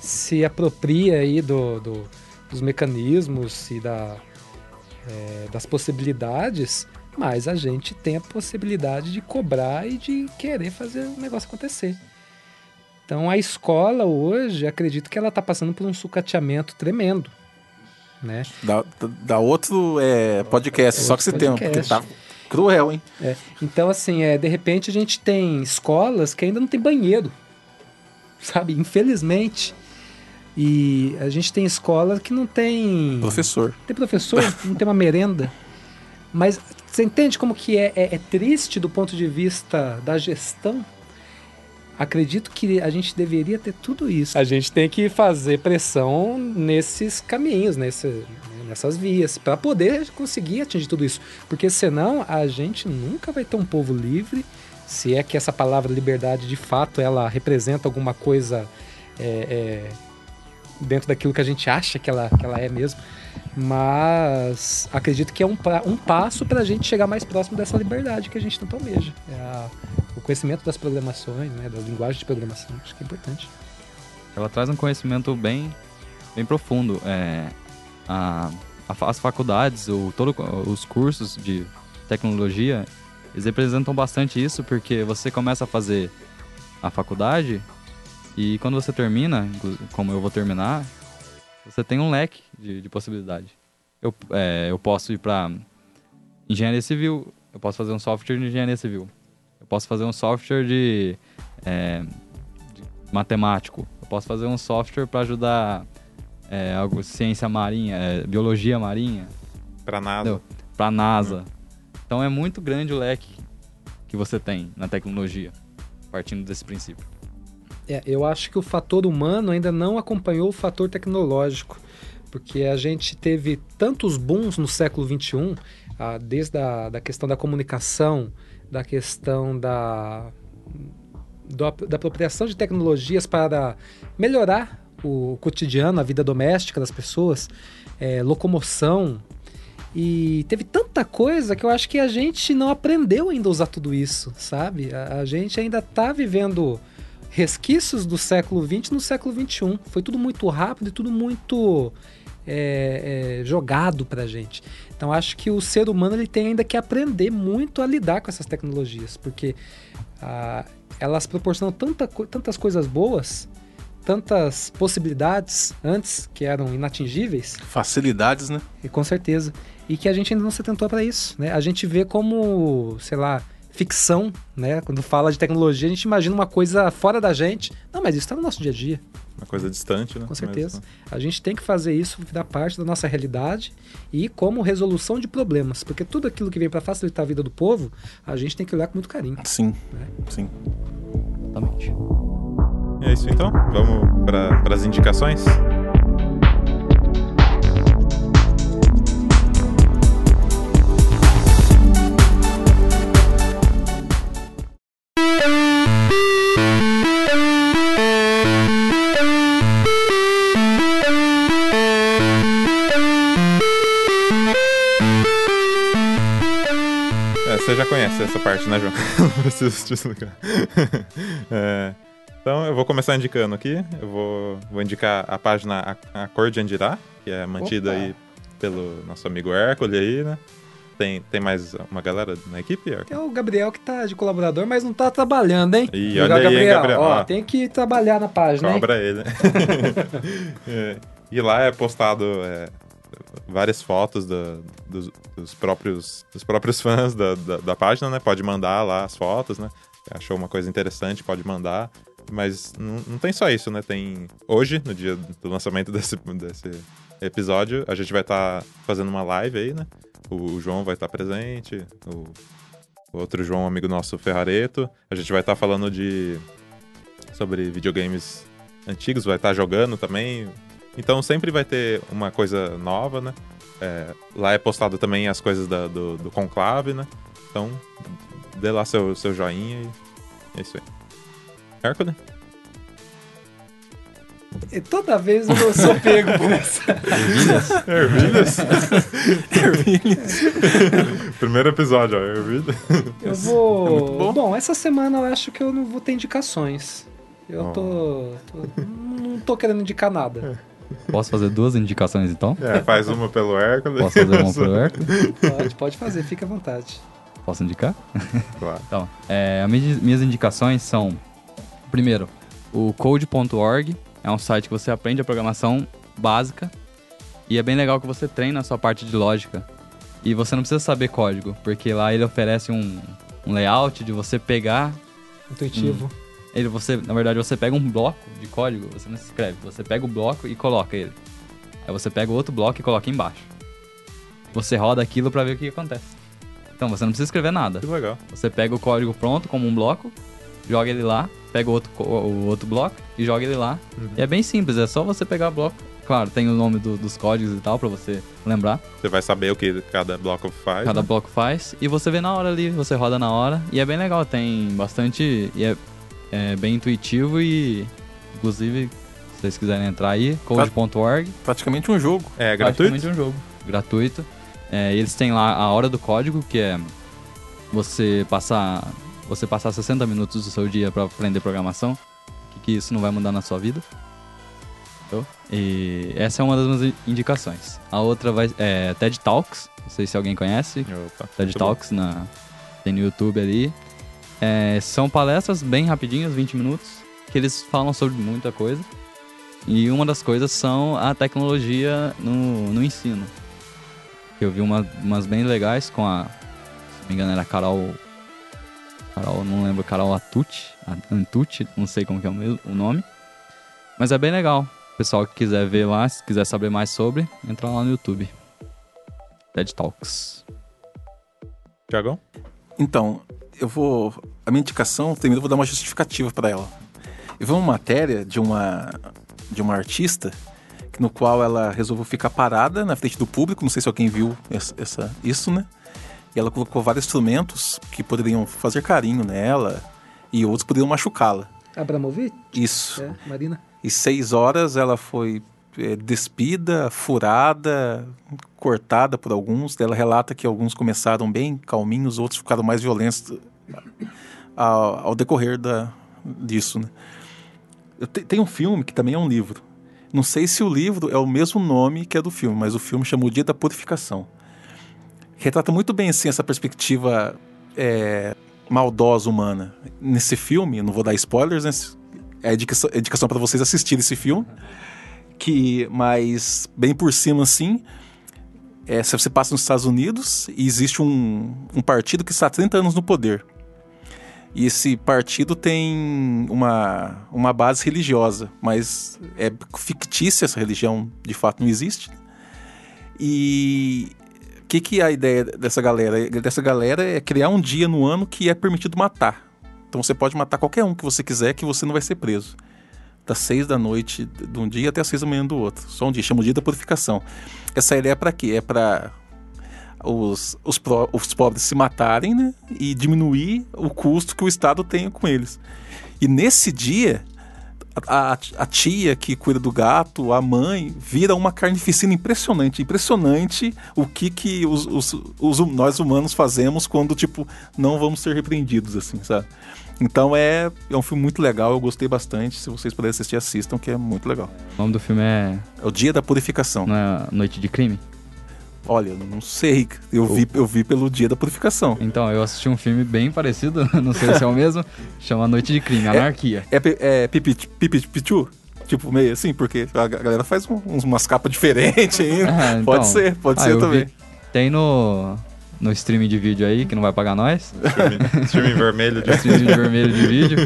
se apropria aí do, do- dos mecanismos e da, é, das possibilidades, mais a gente tem a possibilidade de cobrar e de querer fazer o negócio acontecer. Então a escola hoje, acredito que ela está passando por um sucateamento tremendo, né? Dá, outro é, podcast, só que você tem, porque podcast. tá cruel, hein? É, Então assim, é, de repente a gente tem escolas que ainda não tem banheiro, sabe? Infelizmente. E a gente tem escolas que não tem Professor. tem professor, não tem uma merenda. Mas você entende como que é, é- é triste do ponto de vista da gestão? Acredito que a gente deveria ter tudo isso. A gente tem que fazer pressão nesses caminhos, nesse, nessas vias, para poder conseguir atingir tudo isso. Porque senão a gente nunca vai ter um povo livre, se é que essa palavra liberdade de fato ela representa alguma coisa é, é, dentro daquilo que a gente acha que ela, que ela é mesmo. Mas acredito que é um, um passo para a gente chegar mais próximo dessa liberdade que a gente tanto almeja. É a- o conhecimento das programações, né, da linguagem de programação. Acho que é importante. Ela traz um conhecimento bem, bem profundo. É, a- a as faculdades, ou todo, os cursos de tecnologia, eles representam bastante isso, porque você começa a fazer a faculdade e quando você termina, como eu vou terminar, você tem um leque de, de possibilidade. Eu, é, eu posso ir para engenharia civil, eu posso fazer um software de engenharia civil, eu posso fazer um software de, é, de matemático, eu posso fazer um software para ajudar é, algo, ciência marinha, é, biologia marinha, Pra nada. Não. para NASA. Então é muito grande o leque que você tem na tecnologia, partindo desse princípio. É, eu acho que o fator humano ainda não acompanhou o fator tecnológico, porque a gente teve tantos booms no século XXI, ah, desde a da questão da comunicação, da questão da, do da apropriação de tecnologias para melhorar o cotidiano, a vida doméstica das pessoas, é, locomoção. E teve tanta coisa que eu acho que a gente não aprendeu ainda a usar tudo isso, sabe? A, a gente ainda está vivendo resquícios do século XX no século XXI. Foi tudo muito rápido e tudo muito é, é, jogado pra gente. Então acho que o ser humano ele tem ainda que aprender muito a lidar com essas tecnologias, porque ah, elas proporcionam tanta, tantas coisas boas tantas possibilidades antes que eram inatingíveis, Facilidades, né? e com certeza, e que a gente ainda não se atentou para isso, né? A gente vê como, sei lá, ficção, né? Quando fala de tecnologia, a gente imagina uma coisa fora da gente. Não, mas isso está no nosso dia a dia. Uma coisa distante, né? Com certeza. Mas, A gente tem que fazer isso virar parte da nossa realidade e como resolução de problemas, porque tudo aquilo que vem para facilitar a vida do povo, a gente tem que olhar com muito carinho. Sim, sim. Exatamente. é isso então. Vamos para as indicações. Você já conhece essa parte, né, João? Não preciso te explicar. É, então, eu vou começar indicando aqui. Eu vou, vou indicar a página A, a Cor de Andirá, que é mantida Opa. aí pelo nosso amigo Hércules aí, né? Tem, tem mais uma galera na equipe, Hércules? Tem o Gabriel que tá de colaborador, mas não tá trabalhando, hein? Ih, Jogar olha aí, hein, Gabriel, Ó, ó. tem que trabalhar na página, hein? Cobra ele. É, e lá é postado é, várias fotos dos, dos próprios, dos próprios fãs da, da, da página, né? Pode mandar lá as fotos, né? Achou uma coisa interessante, pode mandar. Mas não, não tem só isso, né? Tem. Hoje, no dia do lançamento desse, desse episódio, a gente vai estar fazendo uma live aí, né? O, o João vai estar presente, o, o outro João, amigo nosso, Ferrareto. A gente vai estar falando de. sobre videogames antigos, vai estar jogando também. Então sempre vai ter uma coisa nova, né? É, lá é postado também as coisas da- do, do Conclave, né? Então, dê lá seu, seu joinha e é isso aí. Hércules? E toda vez eu sou pego por essa. Ervilhas? Primeiro episódio, ó, Ervilhas. Eu vou. É bom. bom. essa semana eu acho que eu não vou ter indicações. Eu Oh. tô, tô- Não tô querendo indicar nada. Posso fazer duas indicações então? É, faz uma pelo Hércules. Posso fazer uma pro Hércules? Pode, pode fazer, fica à vontade. Posso indicar? Claro. Então, é, as minhas minhas indicações são: primeiro, o code.org é um site que você aprende a programação básica e é bem legal que você treina a sua parte de lógica. E você não precisa saber código, porque lá ele oferece um, um layout de você pegar. Intuitivo. Ele, você, na verdade, você pega um bloco de código, você não escreve, você pega o bloco e coloca ele. Aí você pega o outro bloco e coloca embaixo. Você roda aquilo pra ver o que acontece. Então você não precisa escrever nada. Que legal. Você pega o código pronto como um bloco, joga ele lá, pega o outro, o outro bloco e joga ele lá. E é bem simples, é só você pegar o bloco. Claro, tem o nome do- dos códigos e tal pra você lembrar. Você vai saber o que cada bloco faz. Cada né? bloco faz. E você vê na hora ali, você roda na hora. E é bem legal, tem bastante. E é, é bem intuitivo e. Inclusive, se vocês quiserem entrar aí, code.org. Praticamente um jogo. É gratuito? Praticamente um jogo. Gratuito. É, eles têm lá a hora do código, que é você passar, você passar 60 minutos do seu dia para aprender programação. Que, que isso não vai mudar na sua vida. E essa é uma das minhas indicações. A outra vai, é TED Talks. Não sei se alguém conhece. Opa, TED bom. Talks na, tem no YouTube ali. É, são palestras bem rapidinhas, 20 minutos, que eles falam sobre muita coisa. E uma das coisas são a tecnologia no, no ensino. Eu vi uma, umas bem legais com a. Se não me engano, era a Carol. Carol, não lembro, Carol Atucci. Antucci, não sei como que é o, mesmo, o nome. Mas é bem legal. O pessoal que quiser ver lá, se quiser saber mais sobre, entra lá no YouTube. TED Talks. Tiagão? Então, eu vou. A minha indicação, primeiro eu vou dar uma justificativa para ela. Eu vi uma matéria de uma de uma artista no qual ela resolveu ficar parada na frente do público. Não sei se alguém viu essa, essa- isso, né? E ela colocou vários instrumentos que poderiam fazer carinho nela e outros poderiam machucá-la. Abramovic? Isso. É, Marina. E seis horas ela foi é, despida, furada, cortada por alguns. Ela relata que alguns começaram bem calminhos, outros ficaram mais violentos ao, ao decorrer da, disso. Né? Te- tem um filme que também é um livro. Não sei se o livro é o mesmo nome que é do filme, mas o filme chama O Dia da Purificação. Retrata muito bem assim, essa perspectiva é, maldosa humana. Nesse filme, não vou dar spoilers, né? é a indicação, a indicação para vocês assistirem esse filme. Que, mas bem por cima assim, é, se você passa nos Estados Unidos e existe um, um partido que está há 30 anos no poder. E esse partido tem uma, uma base religiosa, mas é fictícia essa religião, de fato não existe. E o que, que é a ideia dessa galera? Dessa galera é criar um dia no ano que é permitido matar. Então você pode matar qualquer um que você quiser que você não vai ser preso. Das seis da noite de um dia até as seis da manhã do outro. Só um dia, chama o dia da purificação. Essa ideia é para quê? É para os, os, os pobres se matarem né? e diminuir o custo que o Estado tem com eles. E nesse dia, a, a, tia que cuida do gato, a mãe, vira uma carnificina impressionante. Impressionante o que, que os, os, os, nós humanos fazemos quando, tipo, não vamos ser repreendidos, assim, sabe? Então é, é um filme muito legal, eu gostei bastante. Se vocês puderem assistir, assistam, que é muito legal. O nome do filme é. É o Dia da Purificação. Não é Noite de Crime? Olha, não sei. Eu vi, eu vi pelo Dia da Purificação. Então, eu assisti um filme bem parecido, não sei se é o mesmo, chama Noite de Crime, Anarquia. É, é, é Pipi Pichu? Tipo, meio assim, porque a galera faz um, umas capas diferentes ainda. Ah, então, pode ser, pode ah, ser também. Tem no, no streaming de vídeo aí, que não vai pagar nós. Streaming, streaming vermelho de streaming vermelho de vídeo.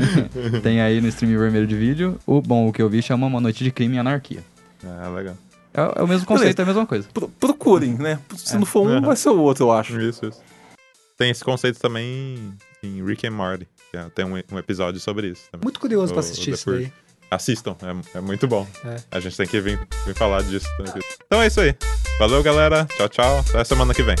Tem aí no streaming vermelho de vídeo. O bom, o que eu vi chama Uma Noite de Crime e Anarquia. Ah, legal. É, é o mesmo conceito, Beleza. é a mesma coisa. Pro, procurem, né? Se é. não for um, uhum. vai ser o outro, eu acho. Isso, isso. Tem esse conceito também em Rick and Morty. É, tem um, um, episódio sobre isso. Também. Muito curioso o, pra assistir isso daí. Assistam, é, é muito bom. É. A gente tem que vir, vir falar disso. Então é isso aí. Valeu, galera. Tchau, tchau. Até semana que vem.